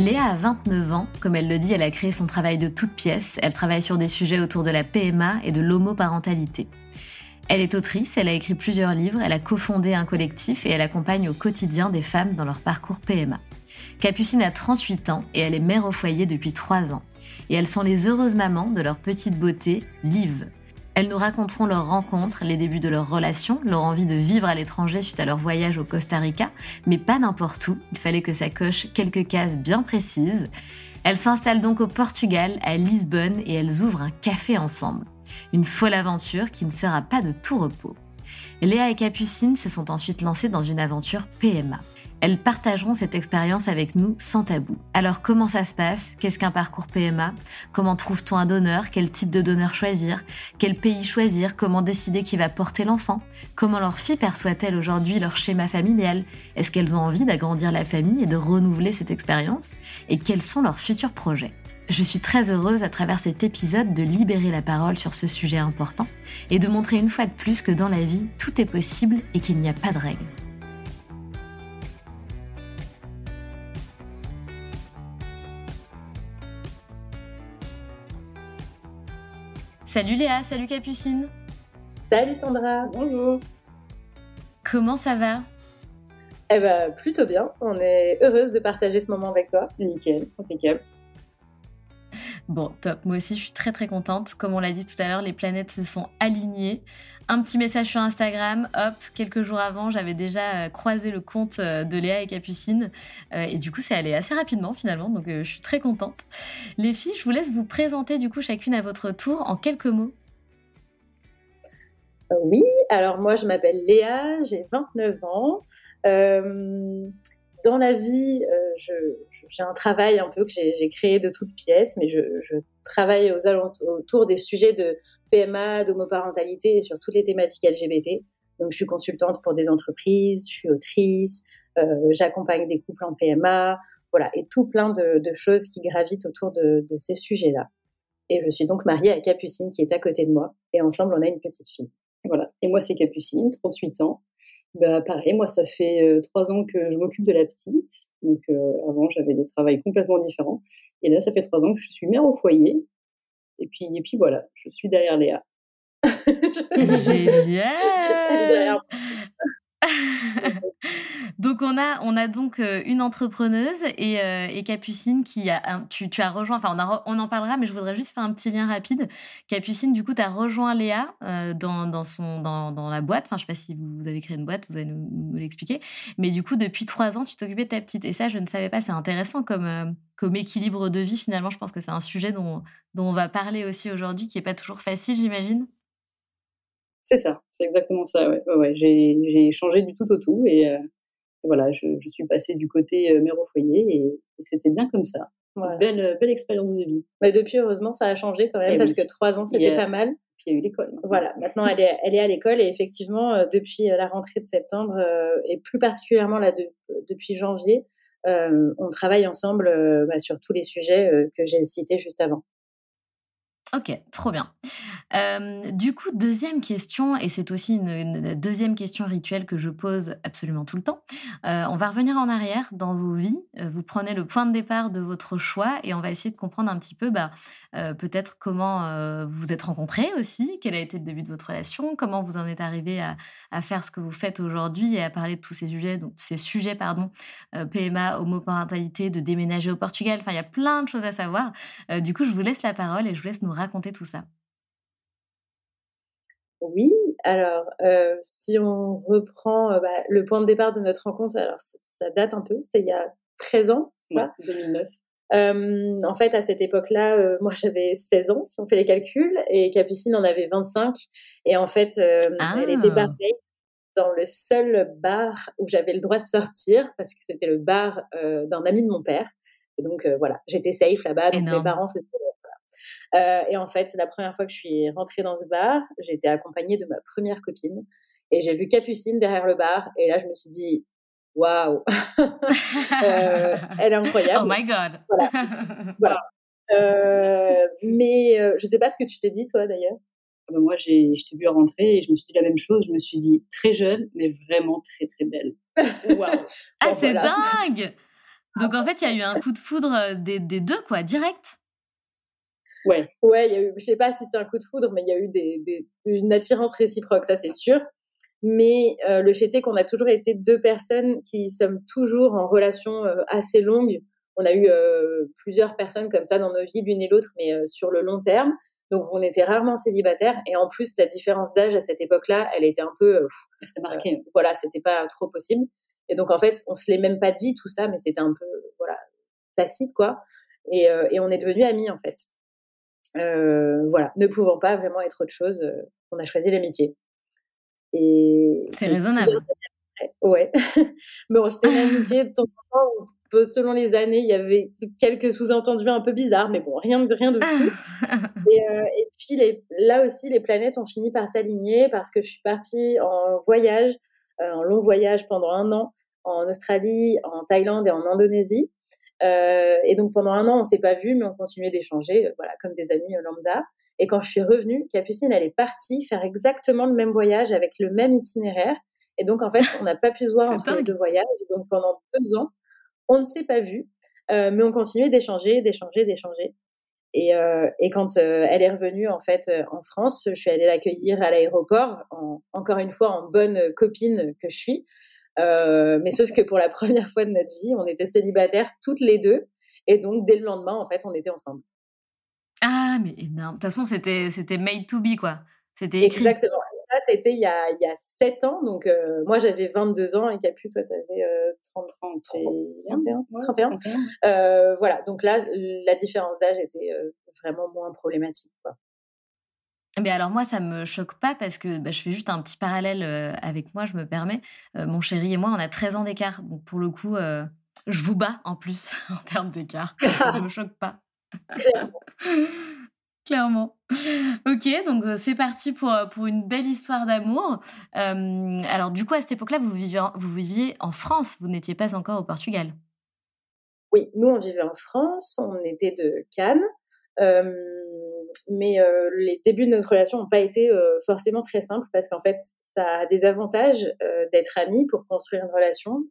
Léa a 29 ans, comme elle le dit, elle a créé son travail de toutes pièces, elle travaille sur des sujets autour de la PMA et de l'homoparentalité. Elle est autrice, elle a écrit plusieurs livres, elle a cofondé un collectif et elle accompagne au quotidien des femmes dans leur parcours PMA. Capucine a 38 ans et elle est mère au foyer depuis 3 ans. Et elles sont les heureuses mamans de leur petite beauté, Liv, elles nous raconteront leurs rencontres, les débuts de leur relation, leur envie de vivre à l'étranger suite à leur voyage au Costa Rica, mais pas n'importe où, il fallait que ça coche quelques cases bien précises. Elles s'installent donc au Portugal, à Lisbonne, et elles ouvrent un café ensemble. Une folle aventure qui ne sera pas de tout repos. Léa et Capucine se sont ensuite lancées dans une aventure PMA. Elles partageront cette expérience avec nous sans tabou. Alors comment ça se passe? Qu'est-ce qu'un parcours PMA Comment trouve-t-on un donneur? Quel type de donneur choisir? Quel pays choisir? Comment décider qui va porter l'enfant? Comment leur fille perçoit-elle aujourd'hui leur schéma familial? Est-ce qu'elles ont envie d'agrandir la famille et de renouveler cette expérience? Et quels sont leurs futurs projets? Je suis très heureuse à travers cet épisode de libérer la parole sur ce sujet important et de montrer une fois de plus que dans la vie, tout est possible et qu'il n'y a pas de règles. Salut Léa, salut Capucine. Salut Sandra, bonjour. Comment ça va? Eh ben plutôt bien. On est heureuse de partager ce moment avec toi. Nickel, impeccable. Bon, top. Moi aussi, je suis très très contente. Comme on l'a dit tout à l'heure, les planètes se sont alignées un petit message sur Instagram, hop, quelques jours avant, j'avais déjà euh, croisé le compte euh, de Léa et Capucine. Euh, et du coup, c'est allé assez rapidement finalement, donc je suis très contente. Les filles, je vous laisse vous présenter du coup chacune à votre tour en quelques mots. Oui, alors moi je m'appelle Léa, j'ai 29 ans. dans la vie, j'ai un travail un peu que j'ai créé de toutes pièces, mais je, travaille aux autour des sujets de PMA, d'homoparentalité et sur toutes les thématiques LGBT. Donc, je suis consultante pour des entreprises, je suis autrice, euh, j'accompagne des couples en PMA, voilà, et tout plein de, choses qui gravitent autour de, ces sujets-là. Et je suis donc mariée à Capucine qui est à côté de moi, et ensemble, on a une petite fille. Voilà. Et moi, c'est Capucine, 38 ans. Bah, pareil, moi, ça fait euh, trois ans que je m'occupe de la petite. Donc, euh, avant, j'avais des travails complètement différents. Et là, ça fait trois ans que je suis mère au foyer. Et puis, et puis voilà, je suis derrière Léa. Génial donc on a, on a donc euh, une entrepreneuse et, euh, et Capucine qui a, tu, tu, as rejoint, enfin on, en parlera, mais je voudrais juste faire un petit lien rapide. Capucine, du coup, tu as rejoint Léa euh, dans, dans, son, dans, dans, la boîte. Enfin, je sais pas si vous, avez créé une boîte, vous allez nous, l'expliquer. Mais du coup, depuis trois ans, tu t'occupais de ta petite. Et ça, je ne savais pas, c'est intéressant comme, comme équilibre de vie. Finalement, je pense que c'est un sujet dont, dont on va parler aussi aujourd'hui, qui n'est pas toujours facile, j'imagine. C'est ça, c'est exactement ça. Ouais. ouais, j'ai changé du tout au tout et, euh, voilà, je, je, suis passée du côté euh, mère au foyer et, c'était bien comme ça. Belle, belle expérience de vie. Mais depuis, heureusement, ça a changé quand même, eh parce que trois ans, c'était pas mal. Puis il y a eu l'école. Voilà, maintenant elle est, elle est à l'école et effectivement, depuis la rentrée de septembre et plus particulièrement là, depuis janvier, on travaille ensemble bah, sur tous les sujets que j'ai cités juste avant. Ok, trop bien. du coup, deuxième question, et c'est aussi une, deuxième question rituelle que je pose absolument tout le temps. on va revenir en arrière dans vos vies. vous prenez le point de départ de votre choix et on va essayer de comprendre un petit peu bah, euh, peut-être comment euh, vous vous êtes rencontrés aussi, quel a été le début de votre relation, comment vous en êtes arrivé à, faire ce que vous faites aujourd'hui et à parler de tous ces sujets, donc ces sujets, pardon, euh, PMA, homoparentalité, de déménager au Portugal. Enfin, il y a plein de choses à savoir. du coup, je vous laisse la parole et je vous laisse nous raconter tout ça. Oui, alors si on reprend bah, le point de départ de notre rencontre, alors ça date un peu, c'était il y a 13 ans, ouais, 2009. Euh, en fait, à cette époque-là, euh, moi j'avais 16 ans, si on fait les calculs, et Capucine en avait 25. Et en fait, euh, elle était ah. barrée dans le seul bar où j'avais le droit de sortir, parce que c'était le bar d'un ami de mon père. Et donc voilà, j'étais safe là-bas, donc mes parents faisaient. et en fait, la première fois que je suis rentrée dans ce bar, j'ai été accompagnée de ma première copine. Et j'ai vu Capucine derrière le bar. Et là, je me suis dit, waouh, euh, elle est incroyable. Oh my god. Voilà. Euh, mais euh, je sais pas ce que tu t'es dit toi d'ailleurs. Ah bah, moi, j'ai, je t'ai vu rentrer et je me suis dit la même chose. Je me suis dit très jeune, mais vraiment très très belle. Waouh. ah, c'est dingue. Donc en fait, il y a eu un coup de foudre des, des deux, quoi, direct? Ouais. Ouais, il y a eu, je sais pas si c'est un coup de foudre, mais il y a eu des, des, une attirance réciproque, ça c'est sûr. Mais euh, le fait est qu'on a toujours été deux personnes qui sommes toujours en relation euh, assez longue. On a eu euh, plusieurs personnes comme ça dans nos vies, l'une et l'autre, mais sur le long terme. Donc on était rarement célibataires. Et en plus, la différence d'âge à cette époque-là, elle était un peu... c'était marqué. voilà, c'était pas trop possible. Et donc en fait, on se l'est même pas dit tout ça, mais c'était un peu voilà tacite quoi. Et, et on est devenus amis en fait. voilà, ne pouvant pas vraiment être autre chose, on a choisi l'amitié. Et c'est raisonnable. Ouais. Mais bon, c'était une amitié de temps en temps. selon les années, il y avait quelques sous-entendus un peu bizarres, mais bon, rien de rien de fou. et, euh, et, puis les, là aussi, les planètes ont fini par s'aligner parce que je suis partie en voyage, euh, en long voyage pendant un an en Australie, en Thaïlande et en Indonésie. Euh, et donc pendant un an, on s'est pas vu, mais on continuait d'échanger, voilà, comme des amis lambda. Et quand je suis revenue, Capucine, elle est partie faire exactement le même voyage avec le même itinéraire. Et donc, en fait, on n'a pas pu se voir entre les deux voyages. Donc, pendant deux ans, on ne s'est pas vu, euh, mais on continuait d'échanger, d'échanger, d'échanger. Et, euh, et, quand euh, elle est revenue en fait en France, je suis allée l'accueillir à l'aéroport, encore une fois en bonne copine que je suis. mais sauf que pour la première fois de notre vie, on était célibataires toutes les deux, et donc dès le lendemain, en fait, on était ensemble. Mais énorme. De toute façon, c'était, c'était made to be, quoi. C'était Exactement. Ça, c'était il y a, il y a 7 ans. Donc, euh, moi, j'avais 22 ans et Capu, toi, tu avais 30, 31. 31. Euh, voilà. Donc là, la différence d'âge était euh, vraiment moins problématique, quoi. Mais alors moi, ça me choque pas parce que bah, je fais juste un petit parallèle avec moi, je me permets. mon chéri et moi, on a 13 ans d'écart. Donc pour le coup, je vous bats en plus en termes d'écart. ça ne me choque pas. Clairement. Ok, donc euh, c'est parti pour, euh, pour une belle histoire d'amour. Euh, alors du coup, à cette époque-là, vous viviez, vous viviez en France, vous n'étiez pas encore au Portugal. Oui, nous, on vivait en France, on était de Cannes, mais les débuts de notre relation n'ont pas été forcément très simples parce qu'en fait, ça a des avantages d'être amis pour construire une relation.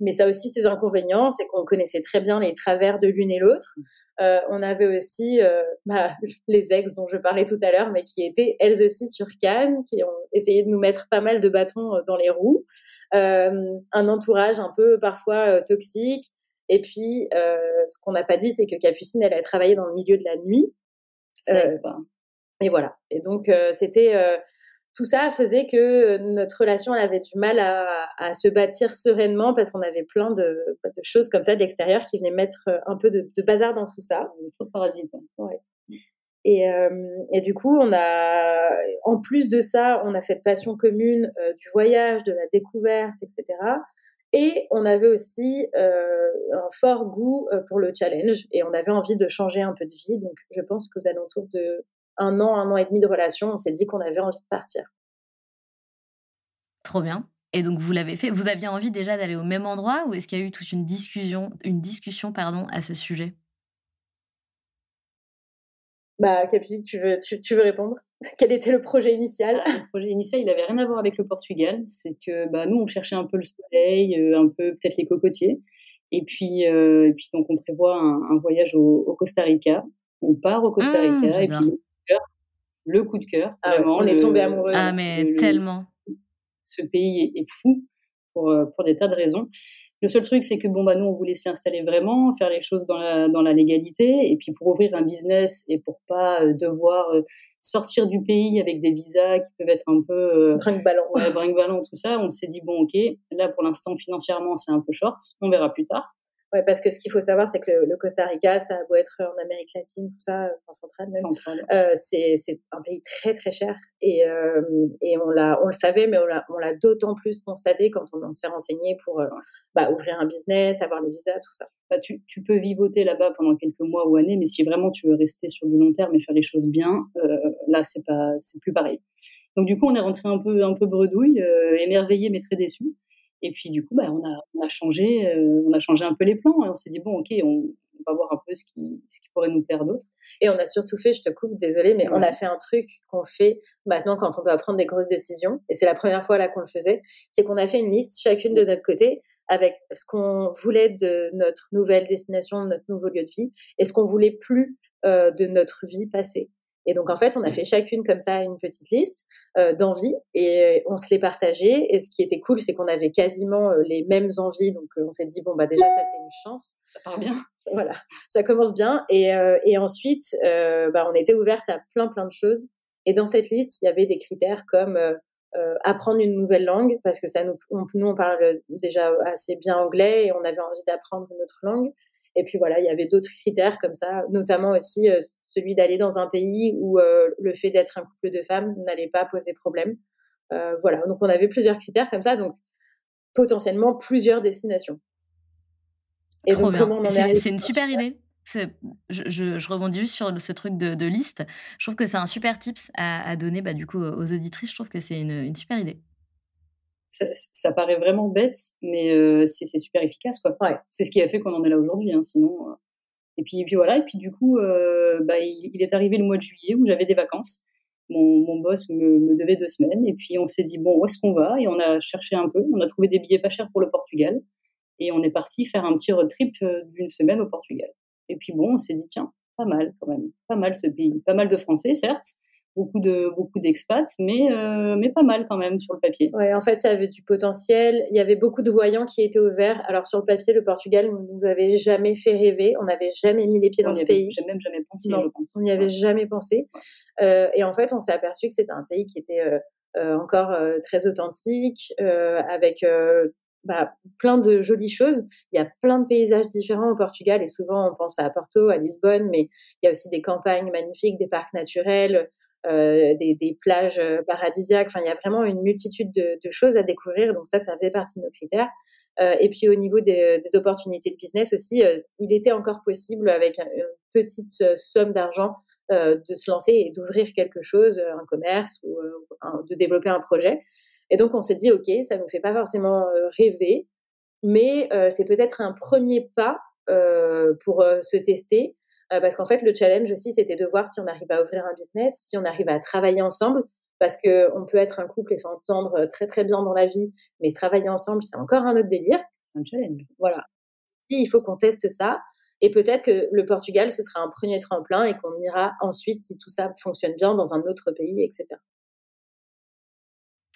Mais ça a aussi ses inconvénients, c'est qu'on connaissait très bien les travers de l'une et l'autre. Euh, on avait aussi euh, bah, les ex dont je parlais tout à l'heure, mais qui étaient elles aussi sur Cannes, qui ont essayé de nous mettre pas mal de bâtons euh, dans les roues. un entourage un peu parfois toxique. Et puis, ce qu'on n'a pas dit, c'est que Capucine, elle a travaillé dans le milieu de la nuit. et voilà. Et donc, c'était tout ça faisait que notre relation elle avait du mal à, se bâtir sereinement parce qu'on avait plein de, choses comme ça de l'extérieur qui venaient mettre un peu de, bazar dans tout ça. Trop parasite. Ouais. Et, euh, et, du coup, on a, en plus de ça, on a cette passion commune euh, du voyage, de la découverte, etc. Et on avait aussi un fort goût pour le challenge et on avait envie de changer un peu de vie. Donc, je pense qu'aux alentours de un an, un an et demi de relation, on s'est dit qu'on avait envie de partir. Trop bien. Et donc vous l'avez fait. Vous aviez envie déjà d'aller au même endroit ou est-ce qu'il y a eu toute une discussion, une discussion pardon, à ce sujet? Bah, Capi, tu veux, tu, veux répondre? Quel était le projet initial? Ah, Le projet initial, il n'avait rien à voir avec le Portugal. C'est que bah, nous, on cherchait un peu le soleil, euh, un peu peut-être les cocotiers. Et puis, euh, et puis donc, on prévoit un, voyage au, Costa Rica. On part au Costa mmh, Rica et puis le coup de cœur, ah vraiment. on est tombé amoureux. Ah, mais tellement ce pays est, fou pour, euh, pour, des tas de raisons. Le seul truc, c'est que bon, bah, nous, on voulait s'installer vraiment, faire les choses dans la, dans la légalité, et puis pour ouvrir un business et pour pas euh, devoir euh, sortir du pays avec des visas qui peuvent être un peu brinque-ballant, ouais, brinque tout ça, on s'est dit bon, ok, là pour l'instant financièrement c'est un peu short, on verra plus tard. Ouais, parce que ce qu'il faut savoir, c'est que le, Costa Rica, ça a beau être en Amérique latine, tout ça, en centrale même, euh, c'est, c'est un pays très très cher. Et, euh, et on, l'a, on le savait, mais on l'a, d'autant plus constaté quand on, s'est renseigné pour euh, bah, ouvrir un business, avoir les visas, tout ça. Bah, tu, tu peux vivoter là-bas pendant quelques mois ou années, mais si vraiment tu veux rester sur du long terme et faire les choses bien, euh, là, c'est, pas, c'est plus pareil. Donc du coup, on est rentré un peu, un peu bredouille, euh, émerveillé mais très déçu. Et puis du coup, bah, on, a, on, a changé, euh, on a changé un peu les plans et on s'est dit bon, ok, on, va voir un peu ce qui, ce qui pourrait nous plaire d'autre. Et on a surtout fait, je te coupe, désolé, mais on a fait un truc qu'on fait maintenant quand on doit prendre des grosses décisions. Et c'est la première fois là qu'on le faisait, c'est qu'on a fait une liste chacune de notre côté avec ce qu'on voulait de notre nouvelle destination, de notre nouveau lieu de vie, et ce qu'on voulait plus euh, de notre vie passée. Et donc, en fait, on a fait chacune comme ça une petite liste euh, d'envies et on se les partageait. Et ce qui était cool, c'est qu'on avait quasiment euh, les mêmes envies. Donc, euh, on s'est dit, bon, bah, déjà, ça, c'est une chance. Ça part bien. voilà, ça commence bien. Et, euh, et ensuite, euh, bah, on était ouverte à plein, plein de choses. Et dans cette liste, il y avait des critères comme apprendre une nouvelle langue, parce que ça nous, nous, on parle déjà assez bien anglais et on avait envie d'apprendre une autre langue. Et puis voilà, il y avait d'autres critères comme ça, notamment aussi euh, celui d'aller dans un pays où euh, le fait d'être un couple de femmes n'allait pas poser problème. Euh, voilà, donc on avait plusieurs critères comme ça, donc potentiellement plusieurs destinations. Et donc, comment on en est C'est une super idée. Je, je, rebondis juste sur ce truc de, liste. Je trouve que c'est un super tips à, donner bah, du coup aux auditrices. Je trouve que c'est une, une super idée ça, paraît vraiment bête, mais euh, c'est super efficace, quoi. Ouais. C'est ce qui a fait qu'on en est là aujourd'hui, hein, sinon. Euh. Et puis, puis voilà, et puis du coup, euh, bah, il, est arrivé le mois de juillet où j'avais des vacances. Mon, mon boss me, me, devait deux semaines, et puis on s'est dit, bon, où est-ce qu'on va? Et on a cherché un peu, on a trouvé des billets pas chers pour le Portugal, et on est parti faire un petit road trip d'une semaine au Portugal. Et puis bon, on s'est dit, tiens, pas mal quand même, pas mal ce pays, pas mal de Français, certes, beaucoup de beaucoup d'expats, mais euh, mais pas mal quand même sur le papier. Ouais, en fait, ça avait du potentiel. Il y avait beaucoup de voyants qui étaient ouverts. Alors sur le papier, le Portugal ne nous avait jamais fait rêver. On n'avait jamais mis les pieds dans ce pays. Même jamais pensé. je pense. On n'y avait jamais pensé. Euh, et en fait, on s'est aperçu que c'était un pays qui était euh, encore très authentique, avec bah, plein de jolies choses. Il y a plein de paysages différents au Portugal et souvent on pense à Porto, à Lisbonne, mais il y a aussi des campagnes magnifiques, des parcs naturels, euh, des, des, plages euh, paradisiaques. Enfin, il y a vraiment une multitude de, de, choses à découvrir. Donc ça, ça faisait partie de nos critères. Euh, et puis au niveau des, des, opportunités de business aussi, euh, il était encore possible avec une petite somme d'argent de se lancer et d'ouvrir quelque chose, un commerce ou de développer un projet. Et donc on s'est dit, ok, ça ne nous fait pas forcément rêver, mais c'est peut-être un premier pas pour se tester euh, parce qu'en fait, le challenge aussi, c'était de voir si on arrive à ouvrir un business, si on arrive à travailler ensemble, parce que on peut être un couple et s'entendre très très bien dans la vie, mais travailler ensemble, c'est encore un autre délire. C'est un challenge. Voilà. Il faut qu'on teste ça. Et peut-être que le Portugal, ce sera un premier tremplin et qu'on ira ensuite, si tout ça fonctionne bien, dans un autre pays, etc.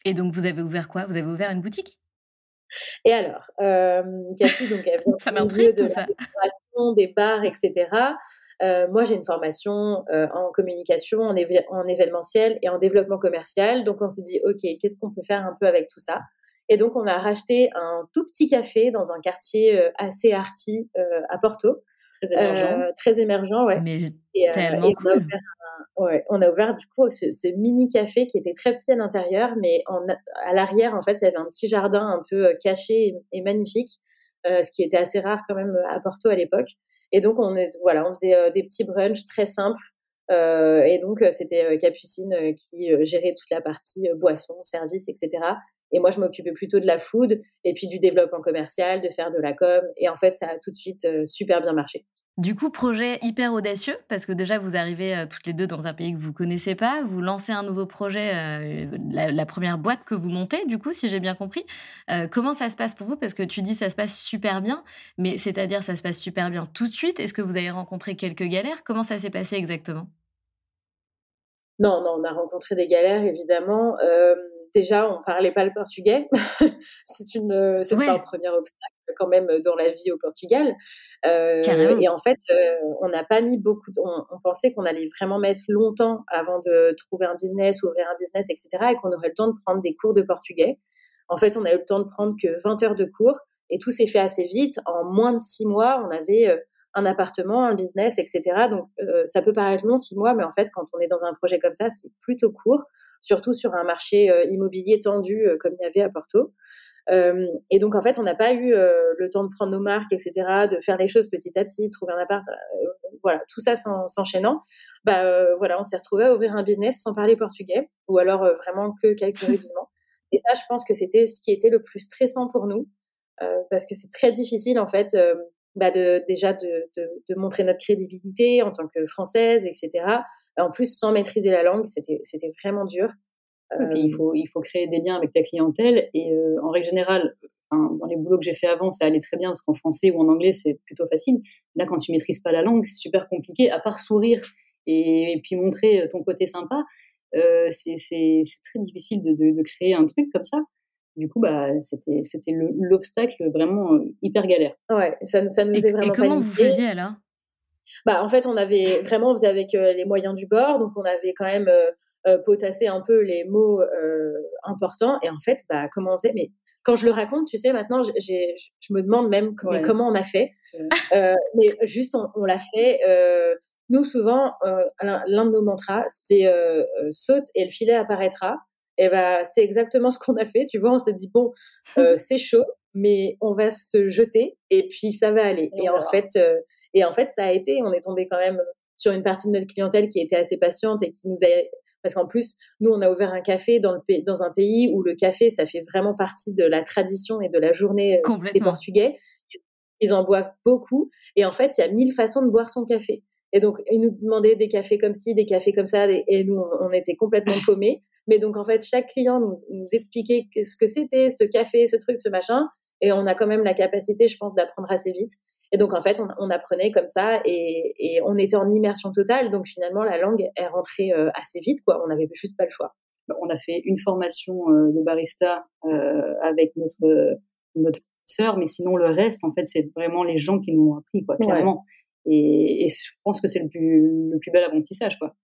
Et donc, vous avez ouvert quoi? Vous avez ouvert une boutique? Et alors, euh, Cathy, donc, elle vient ça m'intrigue tout ça des bars, etc. Euh, moi, j'ai une formation euh, en communication, en, en, événementiel et en développement commercial. Donc, on s'est dit, OK, qu'est-ce qu'on peut faire un peu avec tout ça? Et donc, on a racheté un tout petit café dans un quartier euh, assez arty à Porto. Très émergent. très émergent, ouais. Mais et, tellement on, a ouvert ouais, on a ouvert du coup ce, ce, mini café qui était très petit à l'intérieur, mais en, à l'arrière, en fait, il y avait un petit jardin un peu caché et, magnifique, ce qui était assez rare quand même à Porto à l'époque. Et donc, on, est, voilà, on faisait des petits brunchs très simples. et donc, c'était Capucine qui gérait toute la partie boisson, service, etc. Et moi, je m'occupais plutôt de la food et puis du développement commercial, de faire de la com. Et en fait, ça a tout de suite super bien marché. Du coup, projet hyper audacieux, parce que déjà, vous arrivez euh, toutes les deux dans un pays que vous connaissez pas, vous lancez un nouveau projet, euh, la, première boîte que vous montez, du coup, si j'ai bien compris. Euh, comment ça se passe pour vous? Parce que tu dis ça se passe super bien, mais c'est-à-dire ça se passe super bien tout de suite. Est-ce que vous avez rencontré quelques galères? Comment ça s'est passé exactement? Non, non, on a rencontré des galères, évidemment déjà, on parlait pas le portugais. c'est une, c'est un premier obstacle quand même dans la vie au Portugal. Euh, et en fait, euh, on n'a pas mis beaucoup. on, pensait qu'on allait vraiment mettre longtemps avant de trouver un business, ouvrir un business, etc. Et qu'on aurait le temps de prendre des cours de portugais. En fait, on a eu le temps de prendre que 20 heures de cours et tout s'est fait assez vite. En moins de six mois, on avait euh, un appartement, un business, etc. Donc, ça peut paraître long, six mois, mais en fait, quand on est dans un projet comme ça, c'est plutôt court surtout sur un marché euh, immobilier tendu euh, comme il y avait à Porto. Euh, et donc en fait, on n'a pas eu le temps de prendre nos marques, etc., de faire les choses petit à petit, trouver un appart, voilà, tout ça s'enchaînant. Bah voilà, on s'est retrouvé à ouvrir un business sans parler portugais, ou alors vraiment que quelques rudiments. Et ça, je pense que c'était ce qui était le plus stressant pour nous, parce que c'est très difficile en fait bah de, déjà de, de, de, montrer notre crédibilité en tant que française, etc. En plus, sans maîtriser la langue, c'était vraiment dur. Il, faut, il faut créer des liens avec ta clientèle. Et euh, en règle générale, dans les boulots que j'ai fait avant, ça allait très bien parce qu'en français ou en anglais, c'est plutôt facile. Là, quand tu maîtrises pas la langue, c'est super compliqué, à part sourire et, puis montrer ton côté sympa. Euh, c'est très difficile de, de, de, créer un truc comme ça. Du coup, bah, c'était, c'était l'obstacle vraiment euh, hyper galère. Ouais, ça, ça nous et, est vraiment Et comment vous faisiez alors? Bah, En fait, on avait vraiment, on faisait avec euh, les moyens du bord, donc on avait quand même euh, potassé un peu les mots importants. Et en fait, bah, comment on faisait? Mais quand je le raconte, tu sais, maintenant, j'ai, je me demande même comment on a fait. mais juste, on, on l'a fait. nous, souvent, l'un de nos mantras, c'est saute et le filet apparaîtra. Et bah, c'est exactement ce qu'on a fait. Tu vois, on s'est dit bon, euh, c'est chaud, mais on va se jeter et puis ça va aller. Et, en fait, euh, et en fait, ça a été. On est tombé quand même sur une partie de notre clientèle qui était assez patiente et qui nous a parce qu'en plus, nous, on a ouvert un café dans, le, dans un pays où le café, ça fait vraiment partie de la tradition et de la journée euh, des Portugais. Ils en boivent beaucoup. Et en fait, il y a mille façons de boire son café. Et donc, ils nous demandaient des cafés comme ci, des cafés comme ça. Et nous, on était complètement paumés. Mais donc, en fait, chaque client nous, nous expliquait ce que c'était, ce café, ce truc, ce machin. Et on a quand même la capacité, je pense, d'apprendre assez vite. Et donc, en fait, on, apprenait comme ça et, et, on était en immersion totale. Donc, finalement, la langue est rentrée euh, assez vite, quoi. On n'avait juste pas le choix. On a fait une formation euh, de barista euh, avec notre, notre sœur, mais sinon, le reste, en fait, c'est vraiment les gens qui nous ont appris, quoi, clairement. Et, et, je pense que c'est le plus, le plus bel apprentissage, quoi.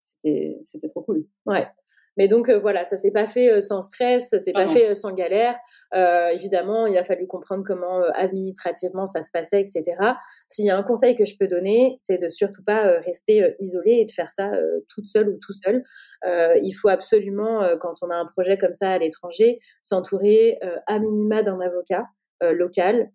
C'était trop cool. Ouais. Mais donc euh, voilà, ça s'est pas fait euh, sans stress, ça s'est pas fait euh, sans galère. évidemment, il a fallu comprendre comment administrativement ça se passait, etc. S'il y a un conseil que je peux donner, c'est de surtout pas rester isolé et de faire ça toute seule ou tout seul. il faut absolument, quand on a un projet comme ça à l'étranger, s'entourer à minima d'un avocat local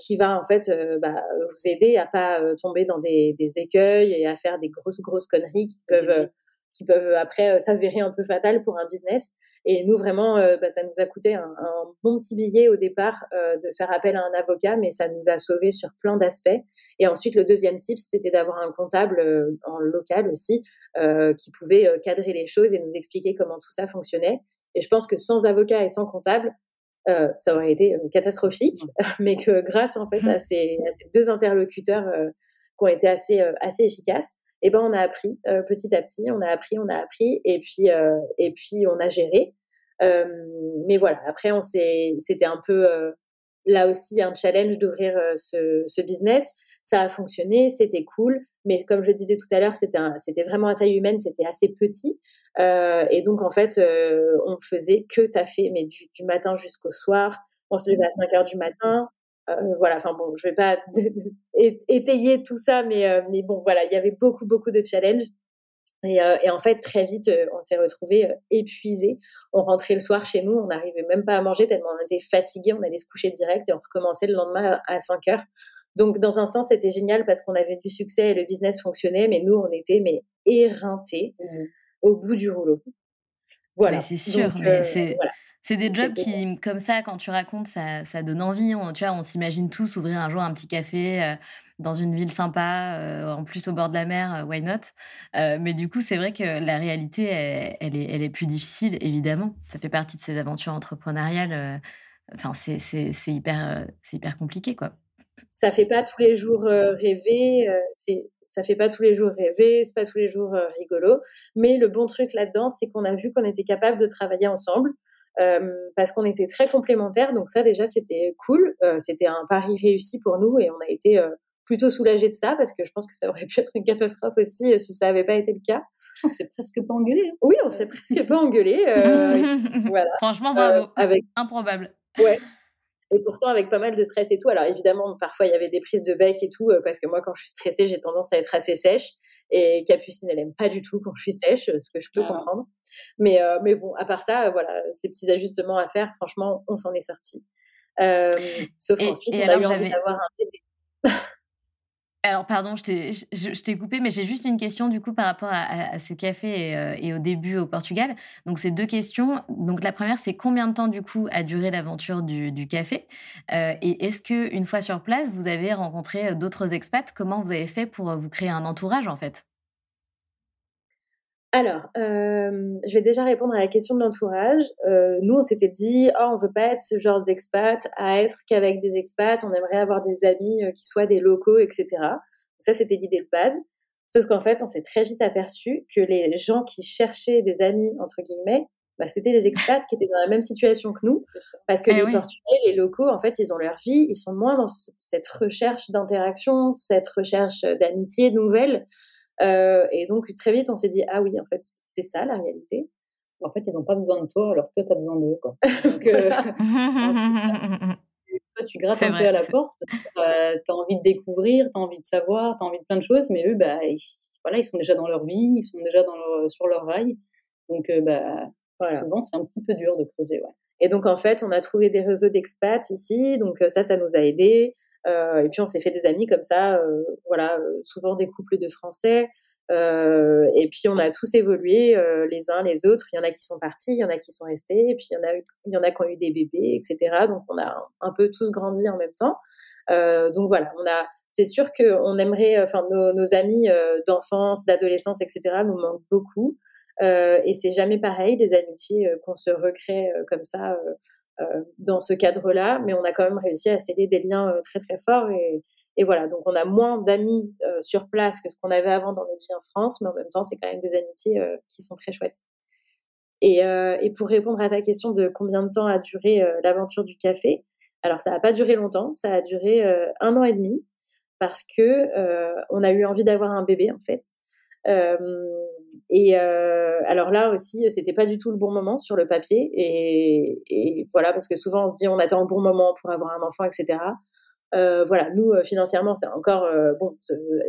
qui va en fait bah, vous aider à pas tomber dans des, des, écueils et à faire des grosses grosses conneries qui peuvent qui peuvent euh, après euh, s'avérer un peu fatales pour un business. Et nous, vraiment, euh, bah, ça nous a coûté un, bon petit billet au départ de faire appel à un avocat, mais ça nous a sauvé sur plein d'aspects. Et ensuite, le deuxième tip, c'était d'avoir un comptable en local aussi, qui pouvait cadrer les choses et nous expliquer comment tout ça fonctionnait. Et je pense que sans avocat et sans comptable, ça aurait été catastrophique, mais que grâce en fait à ces, à ces deux interlocuteurs qui ont été assez, assez efficaces, et ben on a appris euh, petit à petit, on a appris, on a appris, et puis euh, et puis on a géré. Euh, mais voilà, après on s'est, c'était un peu là aussi un challenge d'ouvrir ce, ce, business. Ça a fonctionné, c'était cool, mais comme je disais tout à l'heure, c'était c'était vraiment à taille humaine, c'était assez petit, et donc en fait on faisait que taffer, mais du, du matin jusqu'au soir. On se levait à 5 heures du matin, voilà, enfin bon, je vais pas étayer tout ça, mais, mais bon, voilà, il y avait beaucoup, beaucoup de challenges. Et, et, en fait, très vite, on s'est retrouvés épuisés. On rentrait le soir chez nous, on n'arrivait même pas à manger tellement on était fatigués. On allait se coucher direct et on recommençait le lendemain à 5 heures. Donc, dans un sens, c'était génial parce qu'on avait du succès et le business fonctionnait, mais nous, on était mais éreintés mmh. au bout du rouleau. Voilà. c'est sûr. mais c'est c'est des jobs qui, comme ça, quand tu racontes, ça, ça donne envie. On, tu vois, on s'imagine tous ouvrir un jour un petit café euh, dans une ville sympa, euh, en plus au bord de la mer, euh, why not? Mais du coup, c'est vrai que la réalité, elle, est, elle est plus difficile, évidemment. Ça fait partie de ces aventures entrepreneuriales. Enfin, c'est hyper, c'est hyper compliqué, quoi. Ça fait pas tous les jours rêver. c'est ça fait pas tous les jours rêver, c'est pas tous les jours rigolo. Mais le bon truc là-dedans, c'est qu'on a vu qu'on était capable de travailler ensemble. Euh, parce qu'on était très complémentaires. Donc ça déjà c'était cool, euh, c'était un pari réussi pour nous et on a été euh, plutôt soulagés de ça parce que je pense que ça aurait pu être une catastrophe aussi si ça n'avait pas été le cas. On s'est presque pas engueulé. Hein. Oui, on s'est presque pas engueulé. voilà. Franchement, bravo. avec... Improbable. Ouais. Et pourtant, avec pas mal de stress et tout. Alors, évidemment, parfois, il y avait des prises de bec et tout, parce que moi, quand je suis stressée, j'ai tendance à être assez sèche. Et Capucine, elle aime pas du tout quand je suis sèche, ce que je peux ah. comprendre. Mais, euh, mais bon, à part ça, voilà, ces petits ajustements à faire, franchement, on s'en est sorti. Euh, sauf qu'ensuite, on a eu envie d'avoir un bébé. Alors, pardon, je t'ai coupé, mais j'ai juste une question du coup par rapport à, ce café euh, et, au début au Portugal. Donc, c'est deux questions. Donc, la première, c'est combien de temps du coup a duré l'aventure du, café? Euh, Et est-ce que une fois sur place, vous avez rencontré euh, d'autres expats? Comment vous avez fait pour vous créer un entourage en fait? Alors, je vais déjà répondre à la question de l'entourage. nous, on s'était dit, oh, on veut pas être ce genre d'expat à être qu'avec des expats. On aimerait avoir des amis qui soient des locaux, etc. Ça, c'était l'idée de base. Sauf qu'en fait, on s'est très vite aperçu que les gens qui cherchaient des amis, entre guillemets, bah, c'était les expats qui étaient dans la même situation que nous. Parce que eh les Portugais, les locaux, en fait, ils ont leur vie, ils sont moins dans cette recherche d'interaction, cette recherche d'amitié nouvelle. Euh, et donc, très vite, on s'est dit, ah oui, en fait, c'est ça la réalité. En fait, ils n'ont pas besoin de toi, alors toi, tu as besoin d'eux. Quoi. donc, euh, toi, tu grattes un peu à la porte, tu as, envie de découvrir, tu as envie de savoir, tu as envie de plein de choses, mais eux, bah, ils, voilà, ils sont déjà dans leur vie, ils sont déjà dans leur, sur leur rail. Donc, euh, bah, souvent, c'est un petit peu dur de creuser. Ouais. Et donc, en fait, on a trouvé des réseaux d'expats ici, donc ça, ça nous a aidés. Euh, et puis on s'est fait des amis comme ça, euh, voilà, euh, souvent des couples de Français. et puis on a tous évolué les uns les autres. Il y en a qui sont partis, il y en a qui sont restés, et puis il y en a, il y en a qui ont eu des bébés, etc. Donc on a un, peu tous grandi en même temps. donc voilà, on a c'est sûr qu'on aimerait, enfin, nos, amis d'enfance, d'adolescence, etc., nous manquent beaucoup. Et c'est jamais pareil, les amitiés qu'on se recrée comme ça dans ce cadre-là, mais on a quand même réussi à sceller des liens euh, très très forts et, et voilà, donc on a moins d'amis euh, sur place que ce qu'on avait avant dans notre vie en France, mais en même temps, c'est quand même des amitiés qui sont très chouettes. Et, et, pour répondre à ta question de combien de temps a duré l'aventure du café, alors ça n'a pas duré longtemps, ça a duré un an et demi parce que on a eu envie d'avoir un bébé en fait. Euh, et euh, alors là aussi, c'était pas du tout le bon moment sur le papier. Et, voilà, parce que souvent on se dit on attend un bon moment pour avoir un enfant, etc. Euh, voilà, nous financièrement c'était encore bon.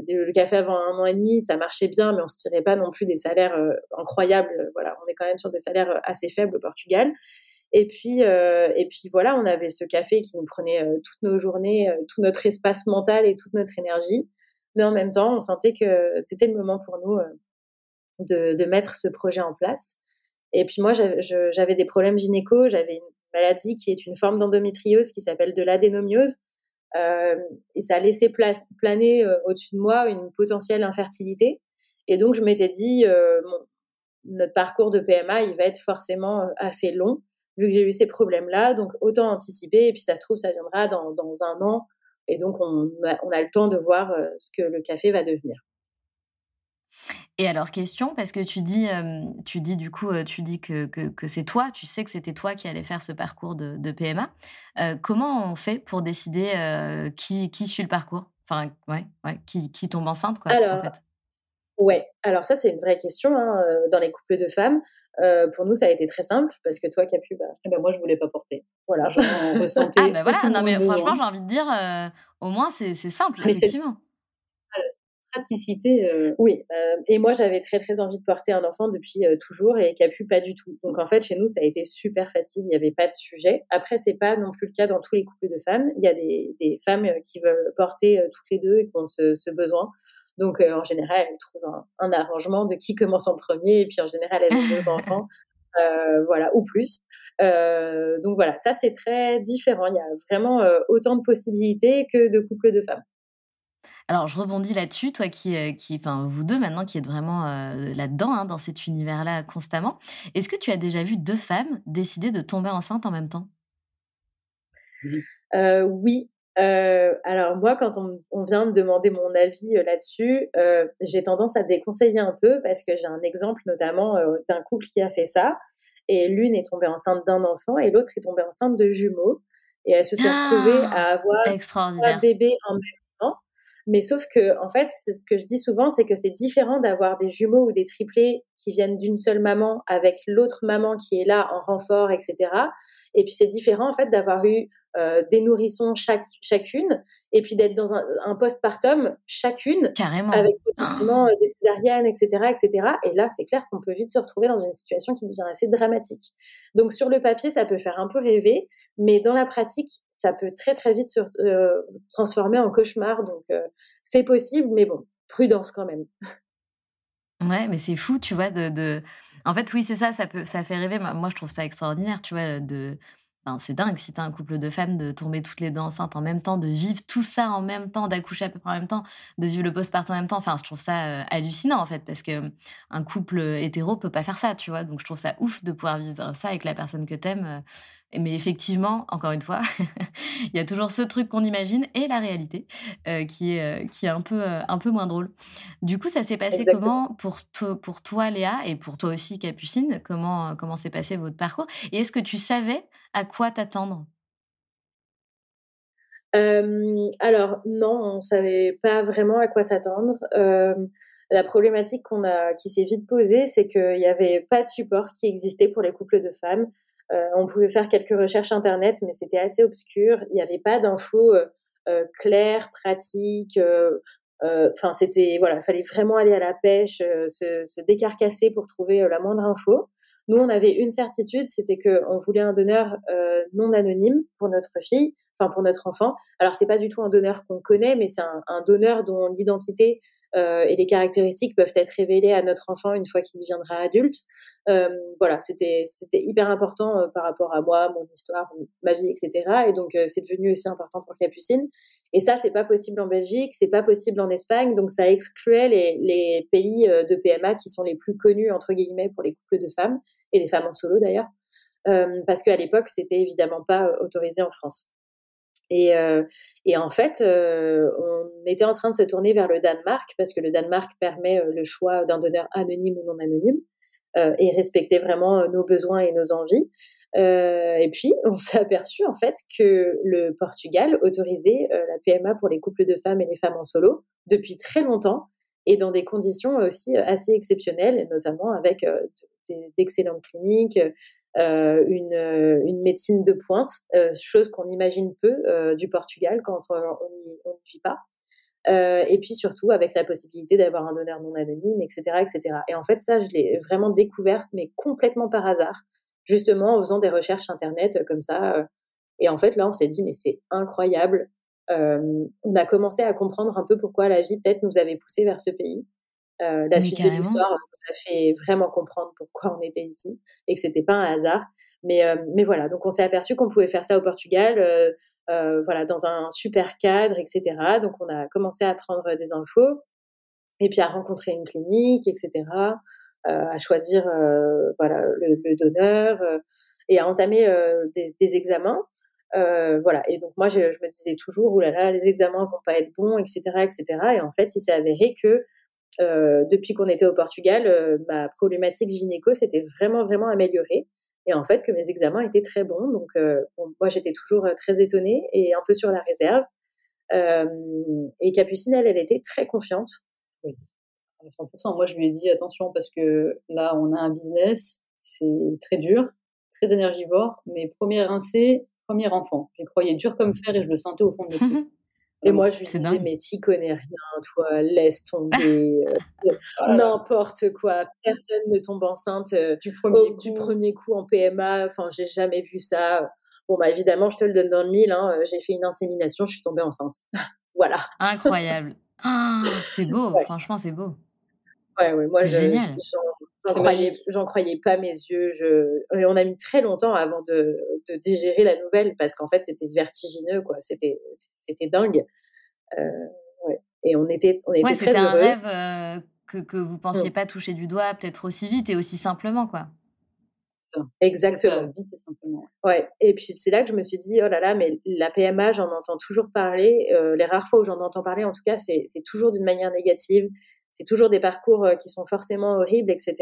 Le café avant un an et demi, ça marchait bien, mais on se tirait pas non plus des salaires incroyables. Voilà, on est quand même sur des salaires assez faibles au Portugal. Et puis, et puis voilà, on avait ce café qui nous prenait toutes nos journées, tout notre espace mental et toute notre énergie. Mais en même temps, on sentait que c'était le moment pour nous euh, de, mettre ce projet en place. Et puis moi, j'avais des problèmes gynéco, j'avais une maladie qui est une forme d'endométriose qui s'appelle de l'adénomiose. Euh, et ça a laissé planer euh, au-dessus de moi une potentielle infertilité. Et donc, je m'étais dit, euh, notre parcours de PMA, il va être forcément assez long, vu que j'ai eu ces problèmes-là. Donc, autant anticiper. Et puis, ça se trouve, ça viendra dans un an et donc, on a, on a le temps de voir euh, ce que le café va devenir. Et alors, question, parce que tu dis, euh, tu dis du coup, euh, tu dis que, que, c'est toi, tu sais que c'était toi qui allais faire ce parcours de, de PMA. comment on fait pour décider qui, qui suit le parcours? Enfin, ouais, ouais, qui, qui tombe enceinte, quoi, alors, en fait Ouais, alors ça c'est une vraie question hein, dans les couples de femmes. pour nous ça a été très simple parce que toi Capu, bah, eh ben, moi je voulais pas porter. Voilà, j'en ressentais. ah ben voilà, non mais franchement hein. j'ai envie de dire, au moins c'est simple mais effectivement praticité. Euh, oui, euh, et moi j'avais très très envie de porter un enfant depuis euh, toujours et Capu pas du tout. Donc en fait chez nous ça a été super facile, il n'y avait pas de sujet. Après c'est pas non plus le cas dans tous les couples de femmes. Il y a des, des femmes qui veulent porter toutes les deux et qui ont ce, ce besoin. Donc en général elles trouvent un, un, arrangement de qui commence en premier et puis en général elles ont deux enfants. voilà, ou plus. donc voilà, ça c'est très différent. Il y a vraiment autant de possibilités que de couples de femmes. Alors, je rebondis là-dessus, toi qui, euh, qui, enfin, vous deux maintenant qui êtes vraiment euh, là-dedans, hein, dans cet univers-là constamment. Est-ce que tu as déjà vu deux femmes décider de tomber enceinte en même temps? Oui. Euh, alors moi, quand on, vient me demander mon avis là-dessus, j'ai tendance à déconseiller un peu parce que j'ai un exemple notamment d'un couple qui a fait ça. Et l'une est tombée enceinte d'un enfant et l'autre est tombée enceinte de jumeaux. Et elles se sont retrouvées ah! à avoir un bébé en même mais sauf que, en fait, c'est ce que je dis souvent, c'est que c'est différent d'avoir des jumeaux ou des triplés qui viennent d'une seule maman avec l'autre maman qui est là en renfort, etc. Et puis c'est différent en fait d'avoir eu euh, des nourrissons chaque, chacune et puis d'être dans un, un postpartum chacune Carrément. avec potentiellement ah. des césariennes, etc., etc. Et là, c'est clair qu'on peut vite se retrouver dans une situation qui devient assez dramatique. Donc sur le papier, ça peut faire un peu rêver, mais dans la pratique, ça peut très très vite se euh, transformer en cauchemar. Donc euh, c'est possible, mais bon, prudence quand même. Ouais, mais c'est fou, tu vois, de, de... En fait, oui, c'est ça, ça peut, ça fait rêver. Moi, je trouve ça extraordinaire, tu vois, de... c'est dingue si t'as un couple de femmes de tomber toutes les deux enceintes en même temps, de vivre tout ça en même temps, d'accoucher à peu près en même temps, de vivre le postpartum en même temps. Enfin, je trouve ça euh, hallucinant en fait, parce que un couple hétéro peut pas faire ça, tu vois. Donc, je trouve ça ouf de pouvoir vivre ça avec la personne que t'aimes. Mais effectivement, encore une fois, il y a toujours ce truc qu'on imagine et la réalité euh, qui, est, euh, qui est un peu, euh, un peu moins drôle. Du coup, ça s'est passé comment pour, pour toi, Léa, et pour toi aussi, Capucine Comment comment s'est passé votre parcours? Et est-ce que tu savais à quoi t'attendre? Alors non, on savait pas vraiment à quoi s'attendre. la problématique qu'on a, qui s'est vite posée, c'est qu'il n'y avait pas de support qui existait pour les couples de femmes. Euh, on pouvait faire quelques recherches internet, mais c'était assez obscur. Il n'y avait pas d'infos euh, euh, claires, pratiques. Enfin, c'était voilà, il fallait vraiment aller à la pêche, se, se, décarcasser pour trouver la moindre info. Nous, on avait une certitude, c'était qu'on voulait un donneur non anonyme pour notre fille, enfin pour notre enfant. Alors, c'est pas du tout un donneur qu'on connaît, mais c'est un, un, donneur dont l'identité et les caractéristiques peuvent être révélées à notre enfant une fois qu'il deviendra adulte. Euh, voilà, c'était hyper important euh, par rapport à moi, mon histoire, ma vie, etc. Et donc c'est devenu aussi important pour Capucine. Et ça, c'est pas possible en Belgique, c'est pas possible en Espagne, donc ça excluait les pays de PMA qui sont les plus connus entre guillemets pour les couples de femmes et les femmes en solo d'ailleurs, parce qu'à l'époque c'était évidemment pas autorisé en France. Et, euh, et, en fait, euh, on était en train de se tourner vers le Danemark parce que le Danemark permet euh, le choix d'un donneur anonyme ou non anonyme et respecter vraiment nos besoins et nos envies. et puis, on s'est aperçu en fait que le Portugal autorisait la PMA pour les couples de femmes et les femmes en solo depuis très longtemps et dans des conditions aussi assez exceptionnelles, notamment avec d'excellentes cliniques, euh, une, euh, une, médecine de pointe, euh, chose qu'on imagine peu du Portugal quand on n'y vit pas. et puis surtout avec la possibilité d'avoir un donneur non anonyme, etc., etc. Et en fait, ça, je l'ai vraiment découvert, mais complètement par hasard, justement en faisant des recherches internet comme ça. Et en fait, là, on s'est dit, mais c'est incroyable. on a commencé à comprendre un peu pourquoi la vie peut-être nous avait poussé vers ce pays. La suite de l'histoire ça fait vraiment comprendre pourquoi on était ici et que c'était pas un hasard. Mais, euh, mais voilà, donc on s'est aperçu qu'on pouvait faire ça au Portugal, euh, voilà, dans un super cadre, etc. Donc on a commencé à prendre des infos et puis à rencontrer une clinique, etc. à choisir voilà le, donneur et à entamer des, des, examens. voilà. Et donc moi, je, je, me disais toujours, oulala, là là, les examens vont pas être bons, etc., etc. Et en fait, il s'est avéré que depuis qu'on était au Portugal, euh, ma problématique gynéco s'était vraiment, vraiment améliorée. Et en fait, que mes examens étaient très bons. Donc, euh, moi, j'étais toujours très étonnée et un peu sur la réserve. et Capucine, elle, elle était très confiante. Oui. 100%. Moi, je lui ai dit attention parce que là, on a un business, c'est très dur, très énergivore, mais premier rincé, premier enfant. J'y croyais dur comme fer et je le sentais au fond de moi. Et moi, je lui disais, mais tu connais rien, toi, laisse tomber, euh, n'importe quoi. Personne ne tombe enceinte euh, du, premier coup. du premier coup en PMA. Enfin, j'ai jamais vu ça. Bon, bah évidemment, je te le donne dans le mille. Hein. Euh, j'ai fait une insémination, je suis tombée enceinte. voilà. Incroyable. Ah, c'est beau, franchement, c'est beau. Ouais, ouais, moi, je, j'en croyais, croyais, pas mes yeux. Je... Et on a mis très longtemps avant de, de digérer la nouvelle parce qu'en fait, c'était vertigineux, quoi. C'était, c'était dingue. Euh, ouais. Et on était, on était ouais, très C'était un rêve euh, que, que vous pensiez mmh. pas toucher du doigt, peut-être aussi vite et aussi simplement, quoi. Ça. Exactement. vite et simplement. Ouais. Et puis c'est là que je me suis dit, oh là là, mais la PMA, j'en entends toujours parler. Euh, les rares fois où j'en entends parler, en tout cas, c'est toujours d'une manière négative c'est toujours des parcours euh, qui sont forcément horribles, etc.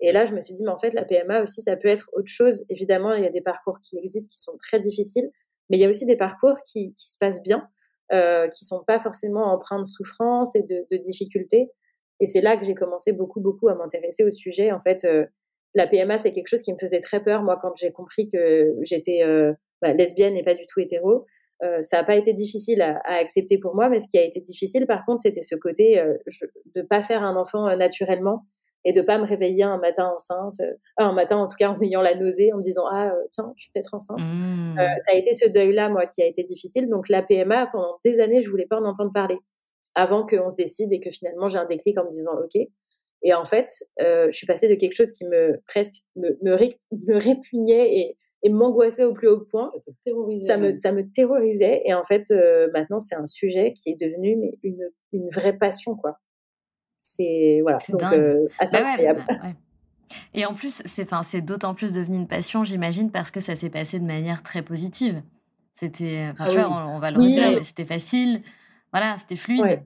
Et là, je me suis dit, mais en fait, la PMA aussi, ça peut être autre chose. Évidemment, il y a des parcours qui existent qui sont très difficiles, mais il y a aussi des parcours qui, qui se passent bien, euh, qui sont pas forcément empreints de souffrance et de, de difficultés. Et c'est là que j'ai commencé beaucoup, beaucoup à m'intéresser au sujet. En fait, euh, la PMA, c'est quelque chose qui me faisait très peur, moi, quand j'ai compris que j'étais euh, bah, lesbienne et pas du tout hétéro. Euh, ça n'a pas été difficile à, accepter pour moi, mais ce qui a été difficile, par contre, c'était ce côté euh, de pas faire un enfant euh, naturellement et de pas me réveiller un matin enceinte, un matin en tout cas en ayant la nausée, en me disant ah tiens, je suis peut-être enceinte. Mmh. ça a été ce deuil-là moi qui a été difficile. Donc la PMA pendant des années, je voulais pas en entendre parler avant qu'on se décide et que finalement j'ai un déclic en me disant ok. Et en fait, je suis passée de quelque chose qui me presque me, me, me répugnait et et m'angoissait au plus haut point. Ça, me, ça me terrorisait. Et en fait, euh, maintenant, c'est un sujet qui est devenu mais une, une vraie passion, quoi. C'est voilà, donc euh, assez bah incroyable. Bah et en plus, c'est c'est d'autant plus devenu une passion, j'imagine, parce que ça s'est passé de manière très positive. C'était, ah tu vois, on, va le redire, mais c'était facile. Voilà, c'était fluide.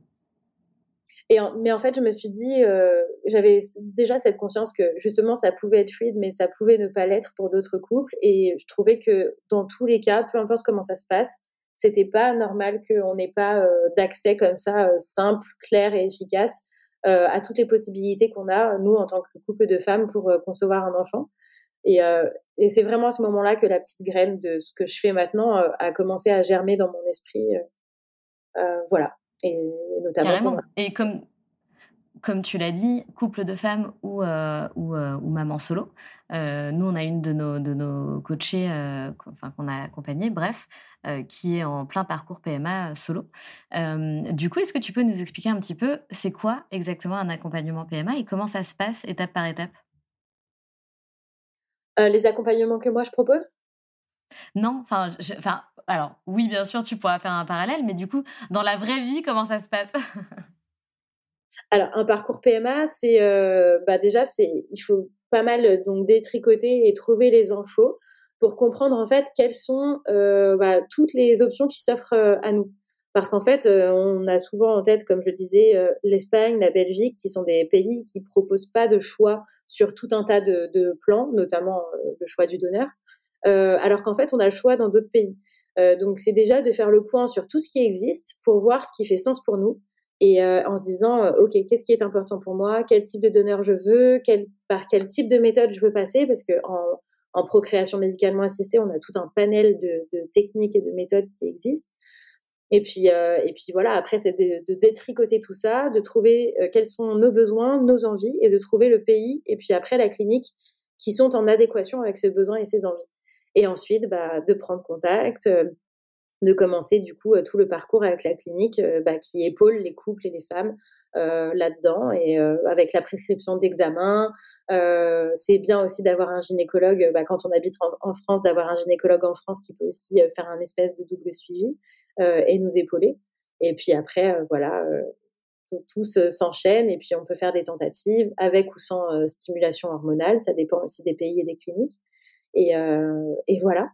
Et mais en fait, je me suis dit, euh, j'avais déjà cette conscience que justement, ça pouvait être fluide, mais ça pouvait ne pas l'être pour d'autres couples. Et je trouvais que dans tous les cas, peu importe comment ça se passe, c'était pas normal qu'on n'ait pas euh, d'accès comme ça euh, simple, clair et efficace euh, à toutes les possibilités qu'on a nous en tant que couple de femmes pour concevoir un enfant. Et, et c'est vraiment à ce moment-là que la petite graine de ce que je fais maintenant a commencé à germer dans mon esprit. voilà. Et notamment. Carrément. Et comme, comme tu l'as dit, couple de femmes ou, euh, ou, euh, ou, maman solo. Euh, nous, on a une de nos, de nos coachés enfin, qu'on a accompagnée, bref, qui est en plein parcours PMA solo. du coup, est-ce que tu peux nous expliquer un petit peu, c'est quoi exactement un accompagnement PMA et comment ça se passe étape par étape? Les accompagnements que moi je propose? Non, enfin, enfin, alors oui, bien sûr, tu pourras faire un parallèle, mais du coup, dans la vraie vie, comment ça se passe? Alors, un parcours PMA, c'est euh, bah déjà, c'est il faut pas mal donc détricoter et trouver les infos pour comprendre en fait quelles sont euh, bah, toutes les options qui s'offrent euh, à nous. Parce qu'en fait, on a souvent en tête, comme je disais, l'Espagne, la Belgique, qui sont des pays qui proposent pas de choix sur tout un tas de plans, notamment le choix du donneur. Euh, alors qu'en fait, on a le choix dans d'autres pays. Euh, donc, c'est déjà de faire le point sur tout ce qui existe pour voir ce qui fait sens pour nous et euh, en se disant, OK, qu'est-ce qui est important pour moi? Quel type de donneur je veux? Quel, Par quel type de méthode je veux passer? Parce que en, en procréation médicalement assistée, on a tout un panel de, de techniques et de méthodes qui existent. Et puis, euh, et puis voilà, après, c'est de, de, détricoter tout ça, de trouver quels sont nos besoins, nos envies, et de trouver le pays, et puis après la clinique, qui sont en adéquation avec ses besoins et ses envies. Et ensuite, bah, de prendre contact, euh, de commencer du coup euh, tout le parcours avec la clinique euh, bah, qui épaule les couples et les femmes là-dedans et avec la prescription d'examens. c'est bien aussi d'avoir un gynécologue bah, quand on habite en, France, d'avoir un gynécologue en France qui peut aussi faire un espèce de double suivi et nous épauler. Et puis après, voilà, tout s'enchaîne et puis on peut faire des tentatives avec ou sans stimulation hormonale. Ça dépend aussi des pays et des cliniques. Et, voilà.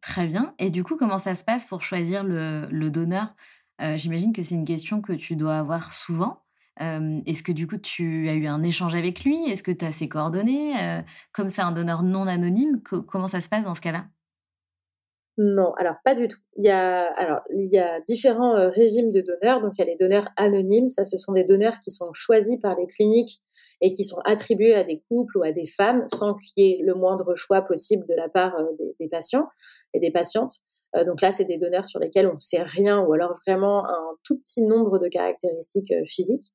Très bien. Et du coup, comment ça se passe pour choisir le, donneur? Euh, J'imagine que c'est une question que tu dois avoir souvent. Euh, est-ce que du coup tu as eu un échange avec lui? Est-ce que tu as ses coordonnées? Comme c'est un donneur non anonyme, comment ça se passe dans ce cas-là? Non, alors pas du tout. Il y a, alors, il y a différents régimes de donneurs. Donc, il y a les donneurs anonymes. Ça, ce sont des donneurs qui sont choisis par les cliniques et qui sont attribués à des couples ou à des femmes sans qu'il y ait le moindre choix possible de la part des patients et des patientes. Euh, donc là, c'est des donneurs sur lesquels on ne sait rien ou alors vraiment un tout petit nombre de caractéristiques euh, physiques.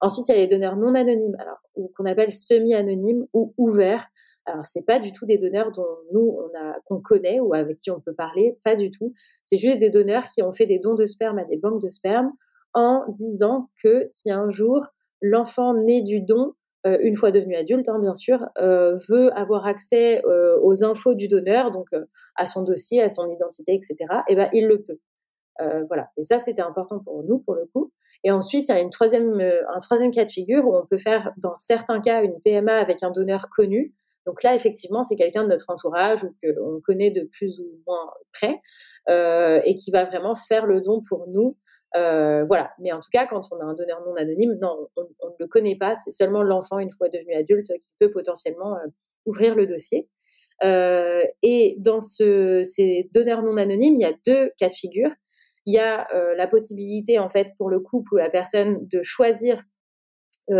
Ensuite, il y a les donneurs non anonymes, alors qu'on appelle semi-anonymes ou ouverts. Alors, c'est pas du tout des donneurs dont nous on a qu'on connaît ou avec qui on peut parler, pas du tout. C'est juste des donneurs qui ont fait des dons de sperme à des banques de sperme en disant que si un jour l'enfant né du don euh, une fois devenu adulte, hein, bien sûr, euh, veut avoir accès euh, aux infos du donneur, donc à son dossier, à son identité, etc., et eh ben il le peut. voilà. Et ça, c'était important pour nous, pour le coup. Et ensuite, il y a une troisième, un troisième cas de figure où on peut faire, dans certains cas, une PMA avec un donneur connu. Donc là, effectivement, c'est quelqu'un de notre entourage ou qu'on connaît de plus ou moins près et qui va vraiment faire le don pour nous euh, voilà. Mais en tout cas, quand on a un donneur non anonyme, non, on, ne le connaît pas. C'est seulement l'enfant, une fois devenu adulte, qui peut potentiellement euh, ouvrir le dossier. Euh, et dans ce, ces donneurs non anonymes, il y a deux cas de figure. Il y a la possibilité, en fait, pour le couple ou la personne de choisir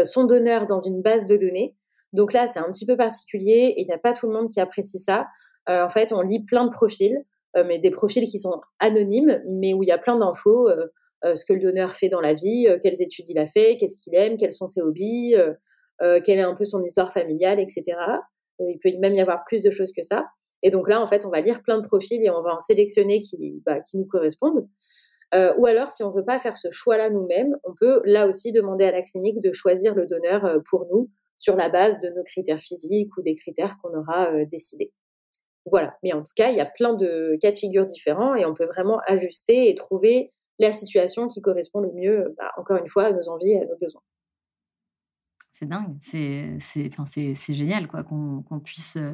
son donneur dans une base de données. Donc là, c'est un petit peu particulier et il n'y a pas tout le monde qui apprécie ça. en fait, on lit plein de profils, mais des profils qui sont anonymes, mais où il y a plein d'infos. Euh, ce que le donneur fait dans la vie, euh, quelles études il a fait, qu'est-ce qu'il aime, quels sont ses hobbies, euh, quelle est un peu son histoire familiale, etc. il peut même y avoir plus de choses que ça. Et donc là, en fait, on va lire plein de profils et on va en sélectionner qui, bah, qui nous correspondent. ou alors, si on ne veut pas faire ce choix-là nous-mêmes, on peut là aussi demander à la clinique de choisir le donneur pour nous sur la base de nos critères physiques ou des critères qu'on aura décidés. Voilà. Mais en tout cas, il y a plein de cas de figure différents et on peut vraiment ajuster et trouver la situation qui correspond le mieux, bah, encore une fois, à nos envies et à nos besoins. C'est dingue, c'est c'est génial quoi qu'on puisse euh,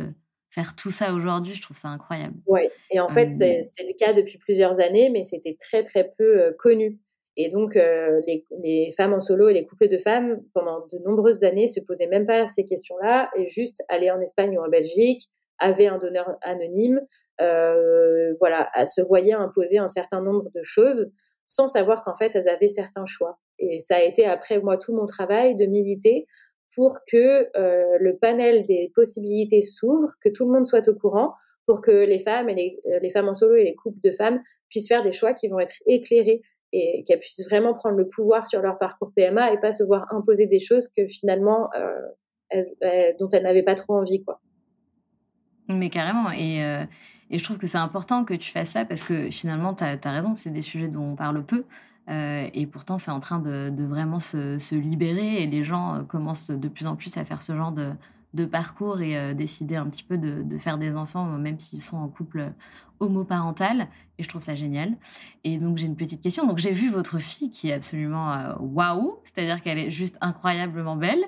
faire tout ça aujourd'hui, je trouve ça incroyable. Oui, et en fait, c'est le cas depuis plusieurs années, mais c'était très très peu euh, connu. Et donc, euh, les, les, femmes en solo et les couples de femmes, pendant de nombreuses années, se posaient même pas ces questions-là et juste aller en Espagne ou en Belgique, avaient un donneur anonyme, voilà, se voyaient imposer un certain nombre de choses sans savoir qu'en fait, elles avaient certains choix. Et ça a été après moi tout mon travail de militer pour que euh, le panel des possibilités s'ouvre, que tout le monde soit au courant, pour que les femmes et les, euh, les, femmes en solo et les couples de femmes puissent faire des choix qui vont être éclairés et qu'elles puissent vraiment prendre le pouvoir sur leur parcours PMA et pas se voir imposer des choses que finalement euh, dont elles n'avaient pas trop envie quoi. Mais carrément et et je trouve que c'est important que tu fasses ça parce que finalement, tu as, raison, c'est des sujets dont on parle peu. Euh, et pourtant, c'est en train de, vraiment se, libérer et les gens euh, commencent de plus en plus à faire ce genre de, parcours et euh, décider un petit peu de, faire des enfants, même s'ils sont en couple homoparental. Et je trouve ça génial. Et donc, j'ai une petite question. Donc, j'ai vu votre fille qui est absolument waouh, c'est-à-dire qu'elle est juste incroyablement belle.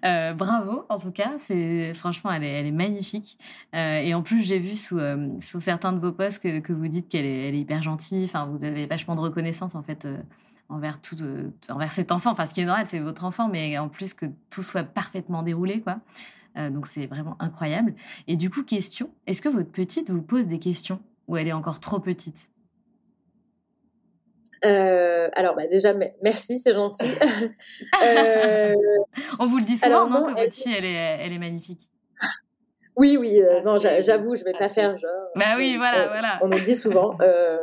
Euh, bravo, en tout cas. C'est franchement, elle est, magnifique. Euh, et en plus, j'ai vu sous, euh, certains de vos posts que, vous dites qu'elle est, elle est hyper gentille. Enfin, vous avez vachement de reconnaissance en fait envers tout, envers cet enfant. Enfin, ce qui est normal, c'est votre enfant, mais en plus que tout soit parfaitement déroulé, quoi. donc c'est vraiment incroyable. Et du coup, question est-ce que votre petite vous pose des questions ou elle est encore trop petite? Euh, alors, bah, déjà, merci, c'est gentil. euh... On vous le dit souvent, non, que votre fille, elle est, elle est magnifique. Oui, oui, euh, non, j'avoue, je vais pas faire genre. Bah oui, voilà, voilà. On me le dit souvent. Euh,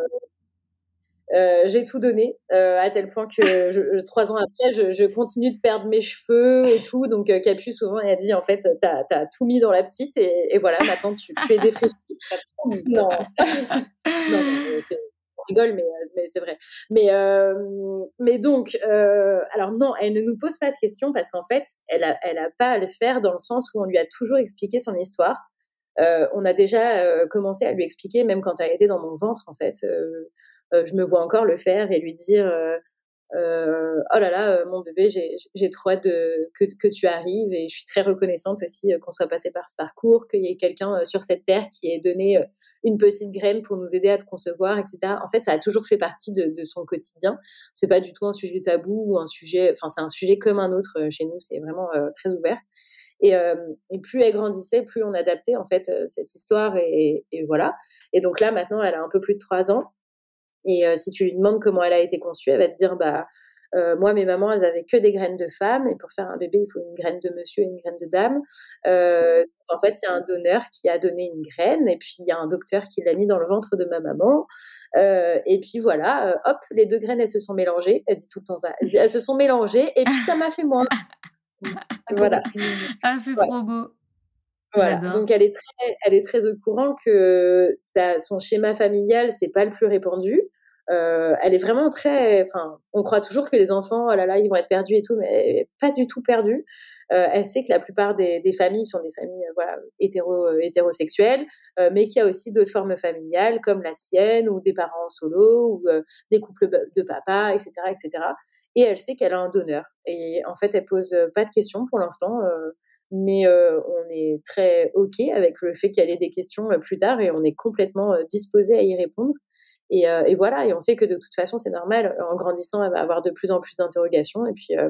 euh, j'ai tout donné à tel point que je, trois ans après, je, je, continue de perdre mes cheveux et tout. Donc, Capu, souvent, elle a dit en fait, t'as as tout mis dans la petite et, et voilà, maintenant tu, tu es défraîchie. non, non c'est rigole, mais, euh, mais c'est vrai. Mais, euh, mais donc, euh, alors non, elle ne nous pose pas de questions parce qu'en fait, elle n'a elle a pas à le faire dans le sens où on lui a toujours expliqué son histoire. on a déjà commencé à lui expliquer, même quand elle était dans mon ventre, en fait. je me vois encore le faire et lui dire oh là là, mon bébé, j'ai trop hâte de, que, que, tu arrives et je suis très reconnaissante aussi qu'on soit passé par ce parcours, qu'il y ait quelqu'un sur cette terre qui ait donné une petite graine pour nous aider à te concevoir, etc. En fait, ça a toujours fait partie de, de son quotidien. C'est pas du tout un sujet tabou ou un sujet, enfin, c'est un sujet comme un autre chez nous, c'est vraiment très ouvert. Et, plus elle grandissait, plus on adaptait en fait cette histoire et, et, voilà. Et donc là maintenant, elle a un peu plus de trois ans. Et si tu lui demandes comment elle a été conçue, elle va te dire bah euh, moi, mes mamans, elles avaient que des graines de femme, et pour faire un bébé, il faut une graine de monsieur et une graine de dame. Euh, en fait, c'est un donneur qui a donné une graine, et puis il y a un docteur qui l'a mis dans le ventre de ma maman. Euh, et puis voilà, hop, les deux graines, elles se sont mélangées. Elle dit tout le temps ça. elles se sont mélangées, et puis ça m'a fait moi. voilà. Ah, c'est trop beau. Voilà. Donc elle est très, elle est très au courant que ça, son schéma familial, c'est pas le plus répandu. Euh, elle est vraiment très. Enfin, on croit toujours que les enfants, oh là là, ils vont être perdus et tout, mais pas du tout perdus. Euh, elle sait que la plupart des, familles sont des familles euh, voilà, hétéro, hétérosexuelles, mais qu'il y a aussi d'autres formes familiales comme la sienne, ou des parents solo, ou des couples de papa, etc., etc. Et elle sait qu'elle a un donneur. Et en fait, elle pose pas de questions pour l'instant mais on est très OK avec le fait qu'elle ait des questions plus tard et on est complètement disposé à y répondre. Euh, et, voilà, et on sait que de toute façon, c'est normal. En grandissant, elle va avoir de plus en plus d'interrogations. Et puis, euh,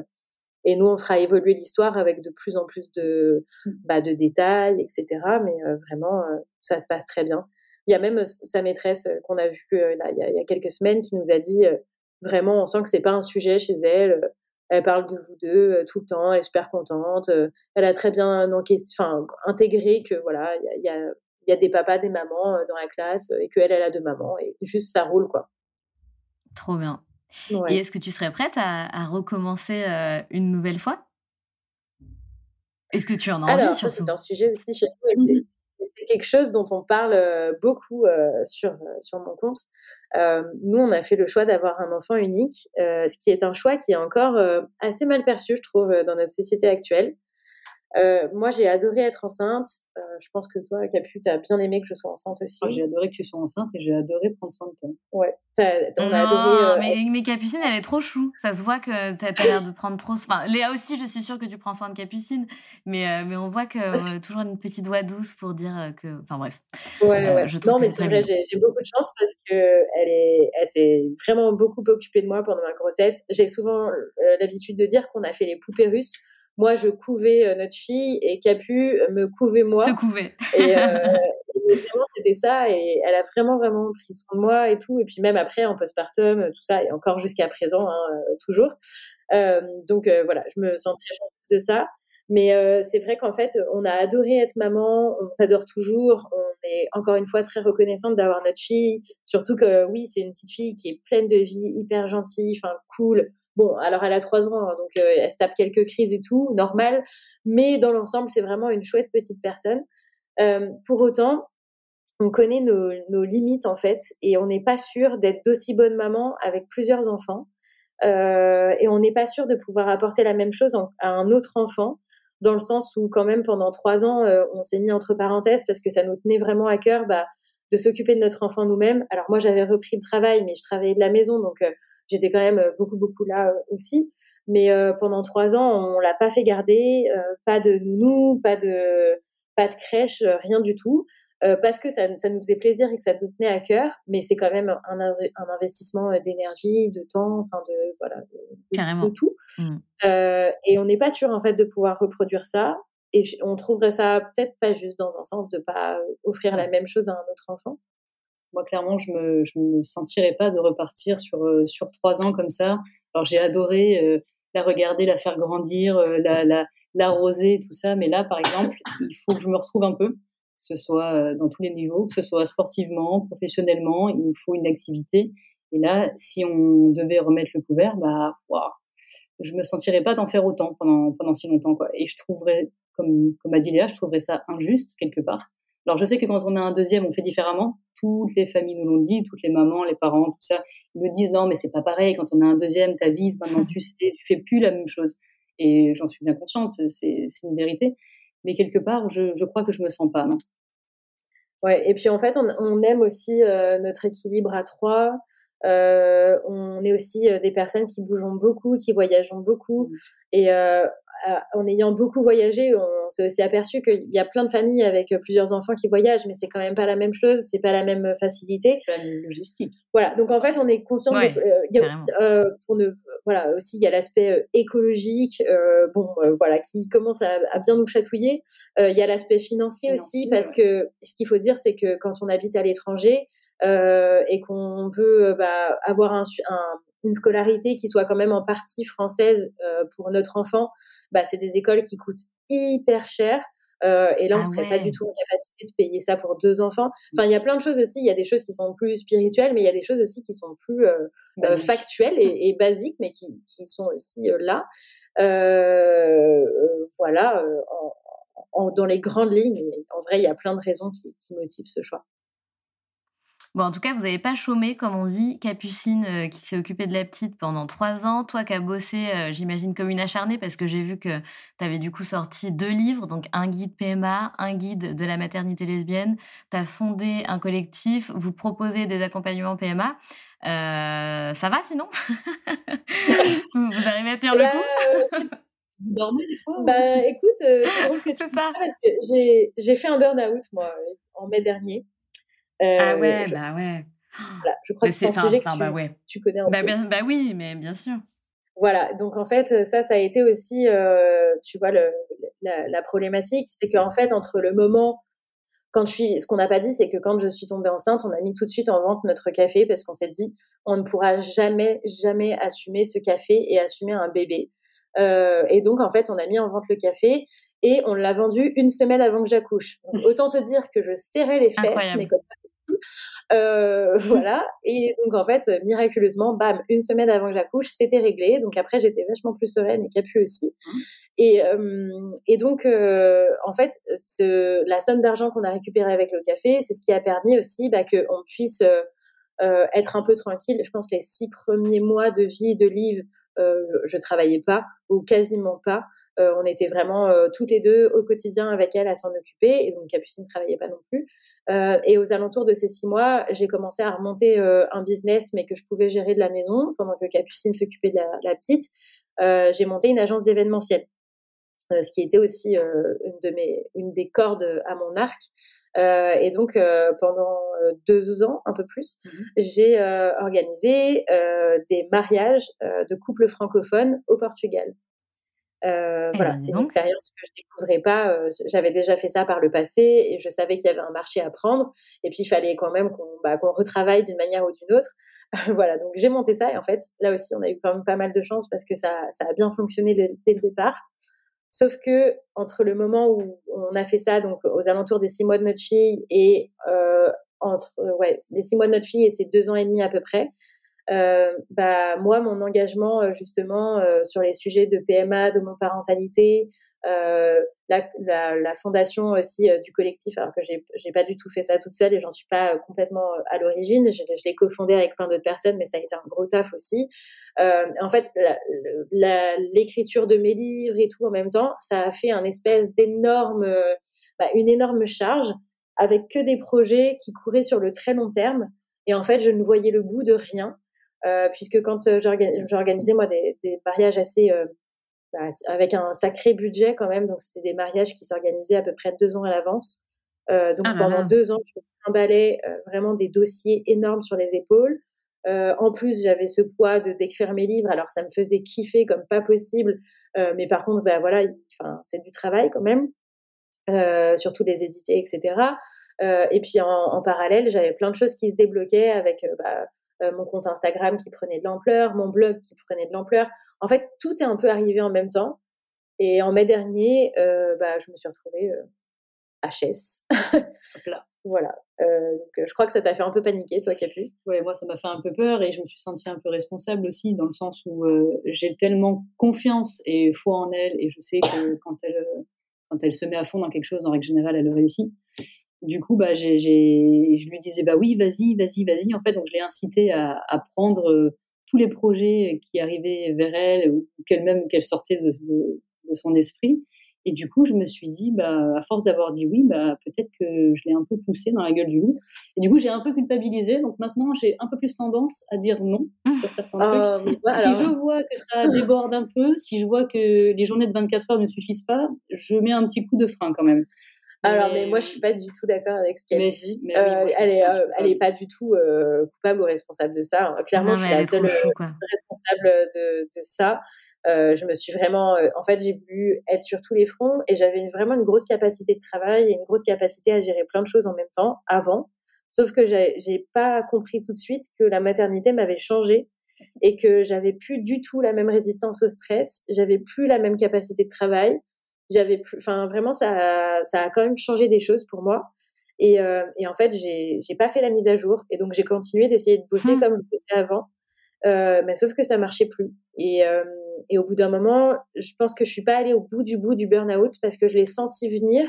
et nous, on fera évoluer l'histoire avec de plus en plus de, mmh. bah, de détails, etc. Mais euh, vraiment, ça se passe très bien. Il y a même sa maîtresse qu'on a vue là, il, y a, quelques semaines qui nous a dit vraiment, on sent que c'est pas un sujet chez elle. Elle parle de vous deux tout le temps, elle est super contente. elle a très bien enfin, intégré que voilà, il y a, il y a des papas, des mamans euh, dans la classe euh, et qu'elle, elle a deux mamans et juste ça roule quoi. Trop bien. Et est-ce que tu serais prête à, recommencer euh, une nouvelle fois? Est-ce que tu en as envie c'est un sujet aussi chez nous et c'est quelque chose dont on parle beaucoup sur, sur mon compte. nous, on a fait le choix d'avoir un enfant unique, ce qui est un choix qui est encore assez mal perçu, je trouve, dans notre société actuelle. Euh, moi, j'ai adoré être enceinte. Euh, je pense que toi, Capu, tu as bien aimé que je sois enceinte aussi. Ah, j'ai adoré que tu sois enceinte et j'ai adoré prendre soin de toi. Ouais, on a adoré. Euh, mais, mais, Capucine, elle est trop chou. Ça se voit que tu as l'air de prendre trop. Enfin, Léa aussi, je suis sûre que tu prends soin de Capucine. Mais, mais on voit que toujours une petite voix douce pour dire que. Enfin, bref. Ouais, ouais. Je non, mais c'est vrai, j'ai beaucoup de chance parce qu'elle elle, elle s'est vraiment beaucoup occupée de moi pendant ma grossesse. J'ai souvent l'habitude de dire qu'on a fait les poupées russes moi je couvais euh, notre fille et Capu me couvait moi. Te couvait. Et, euh, vraiment c'était ça et elle a vraiment vraiment pris soin de moi et tout et puis même après en postpartum euh, tout ça et encore jusqu'à présent hein, toujours. donc voilà, je me sens très chanceuse de ça. Mais c'est vrai qu'en fait, on a adoré être maman, on t'adore toujours, on est encore une fois très reconnaissante d'avoir notre fille, surtout que oui, c'est une petite fille qui est pleine de vie, hyper gentille, enfin cool, Bon, alors elle a trois ans, hein, donc euh, elle se tape quelques crises et tout, normal. Mais dans l'ensemble, c'est vraiment une chouette petite personne. Euh, pour autant, on connaît nos, limites en fait, et on n'est pas sûr d'être d'aussi bonne maman avec plusieurs enfants. Euh, et on n'est pas sûr de pouvoir apporter la même chose à un autre enfant, dans le sens où quand même pendant trois ans, on s'est mis entre parenthèses parce que ça nous tenait vraiment à cœur bah, de s'occuper de notre enfant nous-mêmes. Alors moi, j'avais repris le travail, mais je travaillais de la maison, donc j'étais quand même euh, beaucoup, beaucoup là euh, aussi. Mais euh, pendant trois ans, on l'a pas fait garder, pas de nounou, pas de, pas de crèche, rien du tout. parce que ça, ça, nous faisait plaisir et que ça nous tenait à cœur, mais c'est quand même un, un investissement d'énergie, de temps, enfin de voilà, de, de tout. Mmh. Euh, et on n'est pas sûr en fait de pouvoir reproduire ça. Et on trouverait ça peut-être pas juste dans un sens de pas offrir la même chose à un autre enfant. Moi, clairement, je me, je me sentirais pas de repartir sur, euh, sur trois ans comme ça. Alors, j'ai adoré euh, la regarder, la faire grandir, euh, la, la, l'arroser, tout ça. Mais là, par exemple, il faut que je me retrouve un peu, que ce soit dans tous les niveaux, que ce soit sportivement, professionnellement, il me faut une activité. Et là, si on devait remettre le couvert, bah, wow, je me sentirais pas d'en faire autant pendant, pendant si longtemps, quoi. Et je trouverais, comme, comme a dit Léa, je trouverais ça injuste quelque part alors je sais que quand on a un deuxième, on fait différemment. Toutes les familles nous l'ont dit, toutes les mamans, les parents, tout ça, ils me disent non mais c'est pas pareil. Quand on a un deuxième, ta vie, maintenant tu sais, tu fais plus la même chose. Et j'en suis bien consciente, c'est une vérité. Mais quelque part, je, je, crois que je me sens pas, non. Ouais. Et puis en fait, on, on aime aussi euh, notre équilibre à trois. Euh, on est aussi euh, des personnes qui bougent beaucoup, qui voyagent beaucoup. Mmh. Et euh, en ayant beaucoup voyagé, on s'est aussi aperçu qu'il y a plein de familles avec plusieurs enfants qui voyagent, mais c'est quand même pas la même chose, c'est pas la même facilité. C'est pas la même logistique. Voilà, donc en fait, on est conscient. il y a aussi, pour ne, voilà, aussi il y a l'aspect écologique, bon, voilà, qui commence à, bien nous chatouiller. il y a l'aspect financier, aussi, parce que ce qu'il faut dire, c'est que quand on habite à l'étranger et qu'on veut bah, avoir un, une scolarité qui soit quand même en partie française pour notre enfant, bah, c'est des écoles qui coûtent hyper cher. Euh, et là, on ne ah serait pas du tout en capacité de payer ça pour deux enfants. Enfin, il y a plein de choses aussi. Il y a des choses qui sont plus spirituelles, mais il y a des choses aussi qui sont plus euh, euh factuelles et, et, basiques, mais qui, qui sont aussi euh, là. Euh, voilà, en, en, dans les grandes lignes. En vrai, il y a plein de raisons qui, qui motivent ce choix. Bon, en tout cas, vous n'avez pas chômé, comme on dit. Capucine, euh, qui s'est occupée de la petite pendant trois ans. Toi qui as bossé, euh, j'imagine, comme une acharnée, parce que j'ai vu que tu avais du coup sorti deux livres, donc un guide PMA, un guide de la maternité lesbienne. Tu as fondé un collectif, vous proposez des accompagnements PMA. Euh, ça va sinon? Vous, arrivez à tenir le coup? Vous dormez des fois Bah écoute, c'est ça. Parce que j'ai fait un burn-out, moi, en mai dernier ah ouais, bah ouais. je crois que c'est un sujet que bah tu, connais un bah, peu. bah oui, mais bien sûr. Voilà, donc en fait, ça, ça a été aussi, euh, tu vois, le, la, problématique, c'est qu'en fait, entre le moment, quand je suis, ce qu'on n'a pas dit, c'est que quand je suis tombée enceinte, on a mis tout de suite en vente notre café parce qu'on s'est dit, on ne pourra jamais, jamais assumer ce café et assumer un bébé. Euh, et donc, en fait, on a mis en vente le café et on l'a vendu une semaine avant que j'accouche. Autant te dire que je serrais les fesses, mais comme euh, voilà. Et donc, en fait, miraculeusement, bam, une semaine avant que j'accouche, c'était réglé. Donc, après, j'étais vachement plus sereine et Capu aussi. Mmh. Et, euh, et donc, euh, en fait, ce, la somme d'argent qu'on a récupérée avec le café, c'est ce qui a permis aussi bah, qu'on puisse euh, être un peu tranquille. Je pense les six premiers mois de vie de Liv, je travaillais pas ou quasiment pas. Euh, on était vraiment euh, toutes les deux au quotidien avec elle à s'en occuper, et donc Capucine ne travaillait pas non plus. Euh, et aux alentours de ces six mois, j'ai commencé à remonter un business, mais que je pouvais gérer de la maison pendant que Capucine s'occupait de la, petite. j'ai monté une agence d'événementiel, ce qui était aussi une de mes, une des cordes à mon arc. et donc pendant deux ans, un peu plus, mmh j'ai organisé des mariages de couples francophones au Portugal. Euh, voilà, c'est une expérience que je découvrais pas. Euh, j'avais déjà fait ça par le passé et je savais qu'il y avait un marché à prendre. Et puis il fallait quand même qu'on bah, retravaille d'une manière ou d'une autre. voilà, donc j'ai monté ça et en fait là aussi on a eu quand même pas mal de chance parce que ça, ça a bien fonctionné dès, le départ. Sauf que entre le moment où on a fait ça, donc aux alentours des six mois de notre fille et euh, entre ouais les six mois de notre fille et ces deux ans et demi à peu près, bah, moi, mon engagement euh, justement euh, sur les sujets de PMA, d'homoparentalité, euh, la, la, la, fondation aussi du collectif, alors que j'ai, pas du tout fait ça toute seule et j'en suis pas complètement à l'origine. Je, l'ai cofondé avec plein d'autres personnes, mais ça a été un gros taf aussi. Euh, en fait, l'écriture de mes livres et tout en même temps, ça a fait un espèce d'énorme, bah, une énorme charge avec que des projets qui couraient sur le très long terme. Et en fait, je ne voyais le bout de rien. Euh, puisque quand euh, j'organisais moi des, des, mariages assez euh, bah, avec un sacré budget quand même, donc c'était des mariages qui s'organisaient à peu près deux ans à l'avance. Euh, donc ah pendant deux ans, je trimballais euh, vraiment des dossiers énormes sur les épaules. Euh, en plus, j'avais ce poids de d'écrire mes livres, alors ça me faisait kiffer comme pas possible. mais par contre, ben voilà, enfin c'est du travail quand même, surtout les éditer, etc. et puis en, en parallèle, j'avais plein de choses qui se débloquaient avec bah, mon compte Instagram qui prenait de l'ampleur, mon blog qui prenait de l'ampleur. En fait, tout est un peu arrivé en même temps. Et en mai dernier, euh, bah, je me suis retrouvée HS. Euh, voilà. donc, je crois que ça t'a fait un peu paniquer, toi, Capu. Ouais, moi, ça m'a fait un peu peur et je me suis sentie un peu responsable aussi, dans le sens où j'ai tellement confiance et foi en elle et je sais que quand elle, quand elle se met à fond dans quelque chose, en règle générale, elle réussit du coup, bah, j'ai, je lui disais, bah oui, vas-y, vas-y, vas-y. En fait, donc je l'ai incité à, à prendre euh, tous les projets qui arrivaient vers elle ou qu'elle-même, qu'elle sortait de, de, de, son esprit. Et du coup, je me suis dit, bah, à force d'avoir dit oui, bah, peut-être que je l'ai un peu poussé dans la gueule du loup. Et du coup, j'ai un peu culpabilisé. Donc maintenant, j'ai un peu plus tendance à dire non sur certains ah, trucs. si je vois que ça déborde un peu, si je vois que les journées de 24 heures ne suffisent pas, je mets un petit coup de frein quand même. Alors, mais, moi, je suis pas du tout d'accord avec ce qu'elle dit. Euh, elle est, euh, elle est pas du tout euh, coupable ou responsable de ça. Clairement, je suis la seule responsable de, de ça. je me suis vraiment, en fait, j'ai voulu être sur tous les fronts et j'avais vraiment une grosse capacité de travail et une grosse capacité à gérer plein de choses en même temps avant. Sauf que j'ai pas compris tout de suite que la maternité m'avait changé et que j'avais plus du tout la même résistance au stress, j'avais plus la même capacité de travail, j'avais plus, enfin vraiment ça, ça a quand même changé des choses pour moi. Et, euh, et en fait, j'ai, j'ai pas fait la mise à jour et donc j'ai continué d'essayer de bosser mmh. comme je bossais avant, euh, mais sauf que ça marchait plus. Et, euh, et au bout d'un moment, je pense que je suis pas allée au bout du bout du burn-out parce que je l'ai senti venir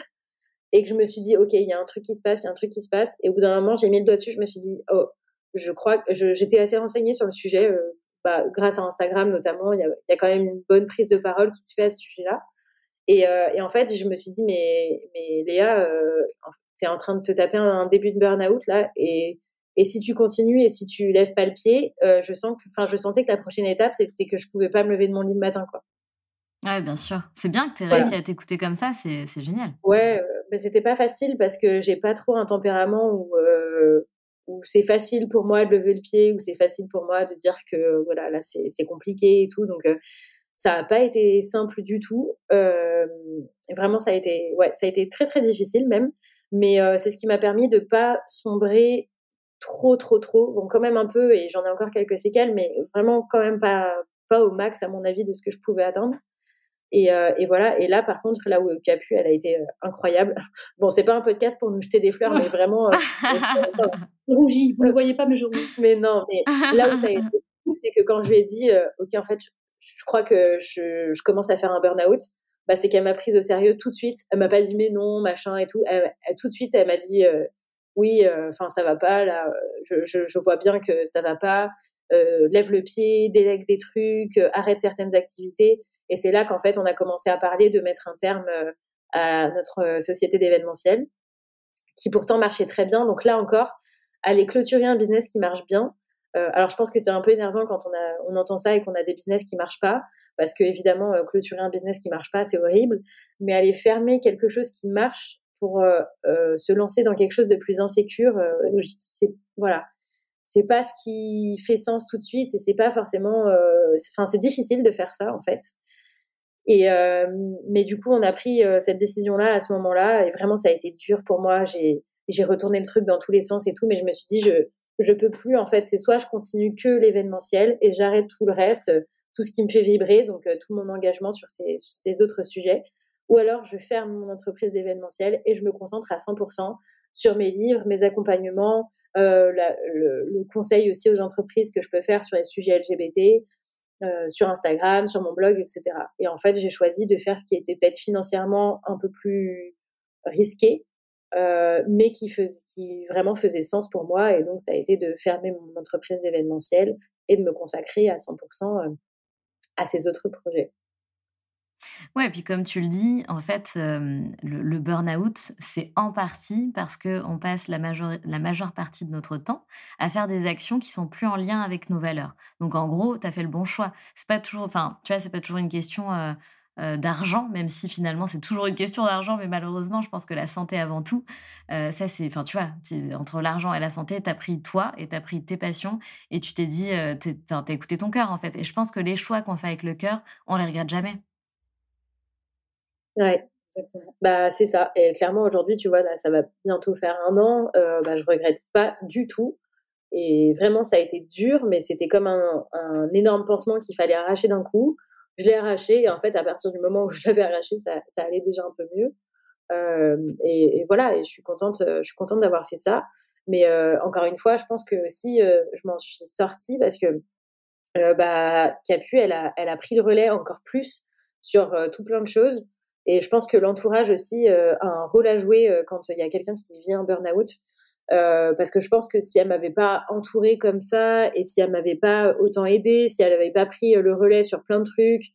et que je me suis dit ok, il y a un truc qui se passe, il y a un truc qui se passe. Et au bout d'un moment, j'ai mis le doigt dessus, je me suis dit oh, je crois que j'étais assez renseignée sur le sujet. Euh, bah, grâce à Instagram notamment, il y a, y a, quand même une bonne prise de parole qui se fait à ce sujet-là. Et, euh, et, en fait, je me suis dit, mais, mais Léa, euh, tu es en train de te taper un, début de burn-out là, et, et si tu continues et si tu lèves pas le pied, euh, je sens que, enfin, je sentais que la prochaine étape, c'était que je pouvais pas me lever de mon lit le matin, quoi. Ouais, bien sûr. C'est bien que tu aies réussi à t'écouter comme ça, c'est, c'est génial. Ouais, euh, mais c'était pas facile parce que j'ai pas trop un tempérament où, où c'est facile pour moi de lever le pied, où c'est facile pour moi de dire que voilà, là c'est, c'est compliqué et tout. Donc ça n'a pas été simple du tout. Euh, vraiment, ça a été, ouais, ça a été très très difficile même. Mais euh, c'est ce qui m'a permis de pas sombrer trop trop trop. Bon, quand même un peu, et j'en ai encore quelques séquelles, mais vraiment quand même pas pas au max à mon avis de ce que je pouvais attendre. Et, euh, et, voilà. Et là, par contre, là où Capu, elle a été euh, incroyable. Bon, c'est pas un podcast pour nous jeter des fleurs, mais vraiment. Euh, rougi. Vous le voyez pas, mais je rouge. Mais non, mais là où ça a été fou, c'est que quand je lui ai dit, ok, en fait, je crois que je, commence à faire un burn-out. Bah, c'est qu'elle m'a prise au sérieux tout de suite. Elle m'a pas dit mais non, machin et tout. Tout de suite, elle m'a dit euh, oui, euh, enfin ça va pas là. Je, je, vois bien que ça va pas. Euh, lève le pied, délègue des trucs, euh, arrête certaines activités. Et c'est là qu'en fait on a commencé à parler de mettre un terme euh, à notre société d'événementiel, qui pourtant marchait très bien. Donc là encore, aller clôturer un business qui marche bien, euh, alors je pense que c'est un peu énervant quand on, a, on entend ça et qu'on a des business qui marchent pas, parce que évidemment euh, clôturer un business qui marche pas c'est horrible, mais aller fermer quelque chose qui marche pour euh, se lancer dans quelque chose de plus insécure, c'est voilà, c'est pas ce qui fait sens tout de suite et c'est pas forcément, enfin c'est difficile de faire ça en fait. Et mais du coup on a pris cette décision là à ce moment-là et vraiment ça a été dur pour moi. J'ai j'ai retourné le truc dans tous les sens et tout, mais je me suis dit je je peux plus en fait. C'est soit je continue que l'événementiel et j'arrête tout le reste tout ce qui me fait vibrer donc euh, tout mon engagement sur ces, autres sujets. Ou alors je ferme mon entreprise d'événementiel et je me concentre à 100% sur mes livres mes accompagnements euh, le, conseil aussi aux entreprises que je peux faire sur les sujets LGBT euh, sur Instagram sur mon blog etc et en fait j'ai choisi de faire ce qui était peut-être financièrement un peu plus risqué euh, mais qui, vraiment faisait sens pour moi. Et donc, ça a été de fermer mon entreprise événementielle et de me consacrer à 100% euh, à ces autres projets. Ouais, puis comme tu le dis, en fait, le, le burn-out, c'est en partie parce qu'on passe la, major la majeure partie de notre temps à faire des actions qui sont plus en lien avec nos valeurs. Donc, en gros, tu as fait le bon choix. C'est pas toujours, enfin, tu vois, c'est pas toujours une question euh, d'argent, même si finalement c'est toujours une question d'argent, mais malheureusement, je pense que la santé avant tout, euh, ça c'est, enfin tu vois, entre l'argent et la santé, tu as pris toi et tu as pris tes passions et tu t'es dit, euh, tu as écouté ton cœur en fait. Et je pense que les choix qu'on fait avec le cœur, on les regrette jamais. Ouais, exactement. Bah c'est ça. Et clairement aujourd'hui, tu vois, là, ça va bientôt faire un an, bah, je regrette pas du tout. Et vraiment, ça a été dur, mais c'était comme un, un énorme pansement qu'il fallait arracher d'un coup je l'ai arraché et en fait à partir du moment où je l'avais arraché ça, ça, allait déjà un peu mieux. Euh, et, voilà et je suis contente euh, je suis contente d'avoir fait ça. Mais euh, encore une fois je pense que aussi euh, je m'en suis sortie parce que euh, bah Capu elle a elle a pris le relais encore plus sur euh, tout plein de choses. Et je pense que l'entourage aussi a un rôle à jouer quand il y a quelqu'un qui vit burn-out euh, parce que je pense que si elle m'avait pas entourée comme ça et si elle m'avait pas autant aidée, si elle avait pas pris le relais sur plein de trucs,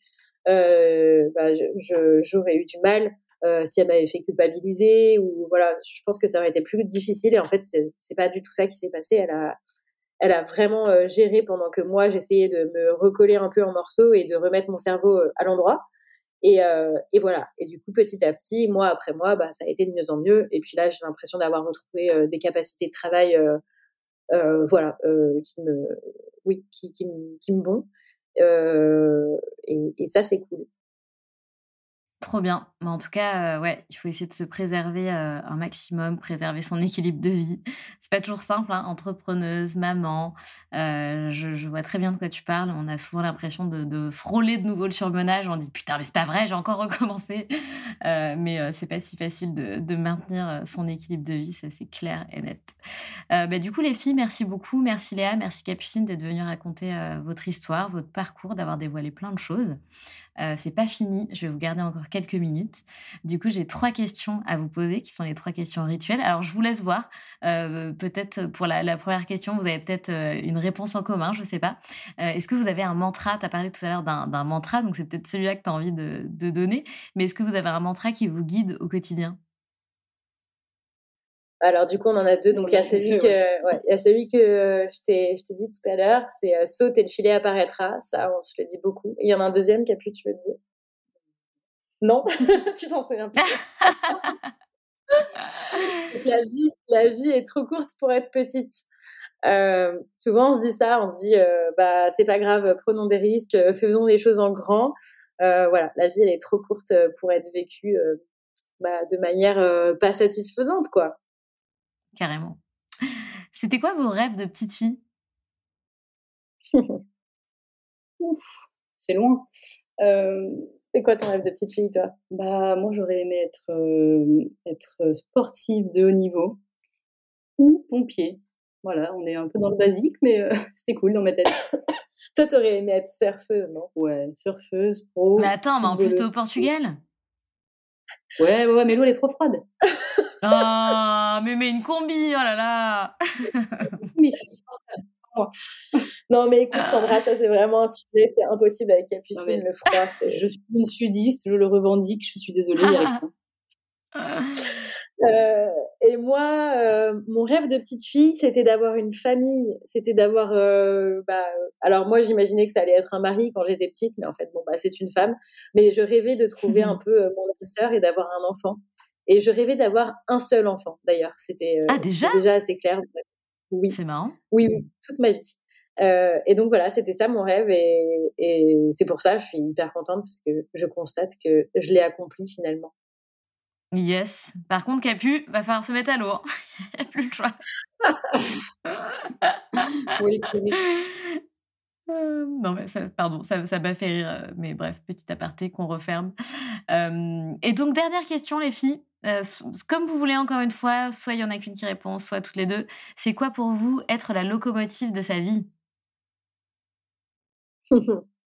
euh, bah, j'aurais eu du mal. Euh, si elle m'avait fait culpabiliser ou voilà, je pense que ça aurait été plus difficile. Et en fait, c'est pas du tout ça qui s'est passé. Elle a, elle a vraiment euh, géré pendant que moi j'essayais de me recoller un peu en morceaux et de remettre mon cerveau euh, à l'endroit. Et, et, voilà. Et du coup, petit à petit, mois après mois, bah, ça a été de mieux en mieux. Et puis là, j'ai l'impression d'avoir retrouvé des capacités de travail, voilà, qui me, oui, qui, qui, qui me vont. Et, et, ça, c'est cool. Trop bien. Mais en tout cas, euh, ouais, il faut essayer de se préserver euh, un maximum, préserver son équilibre de vie. C'est pas toujours simple, hein, entrepreneuse, maman. Euh, je, vois très bien de quoi tu parles. On a souvent l'impression de, frôler de nouveau le surmenage. On dit putain, mais c'est pas vrai, j'ai encore recommencé. mais c'est pas si facile de, maintenir son équilibre de vie, ça c'est clair et net. Bah, du coup, les filles, merci beaucoup. Merci Léa, merci Capucine d'être venue raconter votre histoire, votre parcours, d'avoir dévoilé plein de choses. Euh, c'est pas fini, je vais vous garder encore quelques minutes. Du coup, j'ai trois questions à vous poser qui sont les trois questions rituelles. Alors, je vous laisse voir. Euh, peut-être pour la, première question, vous avez peut-être euh, une réponse en commun, je sais pas. est-ce que vous avez un mantra? Tu as parlé tout à l'heure d'un mantra, donc c'est peut-être celui-là que tu as envie de, de donner. Mais est-ce que vous avez un mantra qui vous guide au quotidien? Alors du coup, on en a deux. Donc il y a celui que, ouais, il y a celui que je t'ai, je t'ai dit tout à l'heure, c'est euh, saute et le filet apparaîtra. Ça, on se le dit beaucoup. Il y en a un deuxième qui a pu, tu veux te dire? Non, tu t'en souviens pas. la vie, la vie est trop courte pour être petite. Euh, souvent, on se dit ça, on se dit, euh, bah c'est pas grave, prenons des risques, faisons les choses en grand. voilà, la vie elle est trop courte pour être vécue bah, de manière pas satisfaisante, quoi carrément. C'était quoi vos rêves de petite fille? C'est loin. Euh, c'est quoi ton rêve de petite fille, toi? Bah moi j'aurais aimé être euh, être sportive de haut niveau ou pompier. Voilà, on est un peu dans le basique, mais euh, c'était cool dans ma tête. toi, t'aurais aimé être surfeuse, non? Ouais, surfeuse, pro. Mais attends, mais en plus t'es au Portugal? Ouais, ouais, mais l'eau elle est trop froide. Ah, mais, mais une combi, oh là là Non, mais écoute, Sandra, ça c'est vraiment un sujet, c'est impossible avec Capucine, le froid. Je suis une sudiste, je le revendique, je suis désolée, pas. Euh, et moi, euh, mon rêve de petite fille, c'était d'avoir une famille, c'était d'avoir. Euh, bah, alors moi, j'imaginais que ça allait être un mari quand j'étais petite, mais en fait, bon, bah, c'est une femme. Mais je rêvais de trouver un peu mon sœur et d'avoir un enfant. Et je rêvais d'avoir un seul enfant, d'ailleurs. C'était ah, déjà, déjà assez clair. Oui. C'est marrant. Oui, oui, toute ma vie. Euh, et donc voilà, c'était ça mon rêve et, et c'est pour ça je suis hyper contente parce que je constate que je l'ai accompli finalement. Yes. Par contre, Capu, va falloir se mettre à l'eau. Il n'y a plus le choix. oui, euh, non, mais ça, pardon, ça, ça m'a fait rire. Euh, mais bref, petit aparté qu'on referme. Euh, et donc, dernière question, les filles. Comme vous voulez, encore une fois, soit il y en a qu'une qui répond, soit toutes les deux. C'est quoi pour vous être la locomotive de sa vie?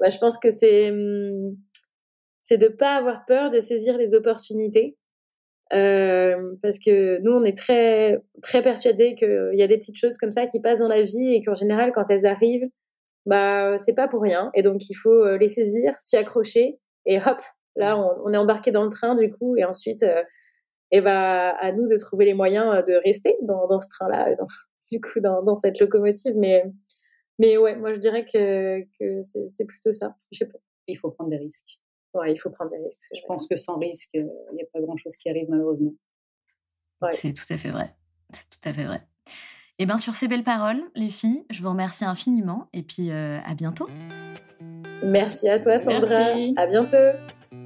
Bah, Je pense que c'est, hum, c'est de pas avoir peur de saisir les opportunités euh, parce que nous, on est très, très persuadés qu'il y a des petites choses comme ça qui passent dans la vie et qu'en général, quand elles arrivent, bah, c'est pas pour rien. Et donc, il faut euh, les saisir, s'y accrocher et hop, là, on, est embarqué dans le train du coup. Et ensuite, euh, et bah, à nous de trouver les moyens de rester dans, dans ce train-là, du coup, dans, dans, cette locomotive. Mais, mais ouais, moi, je dirais que, que c'est plutôt ça. Je sais pas. Il faut prendre des risques il faut prendre des risques. Je pense que sans risque, il n'y a pas grand-chose qui arrive malheureusement. C'est tout à fait vrai. C'est tout à fait vrai. Et eh bien sur ces belles paroles, les filles, je vous remercie infiniment et puis euh, à bientôt. Merci à toi Sandra. À bientôt.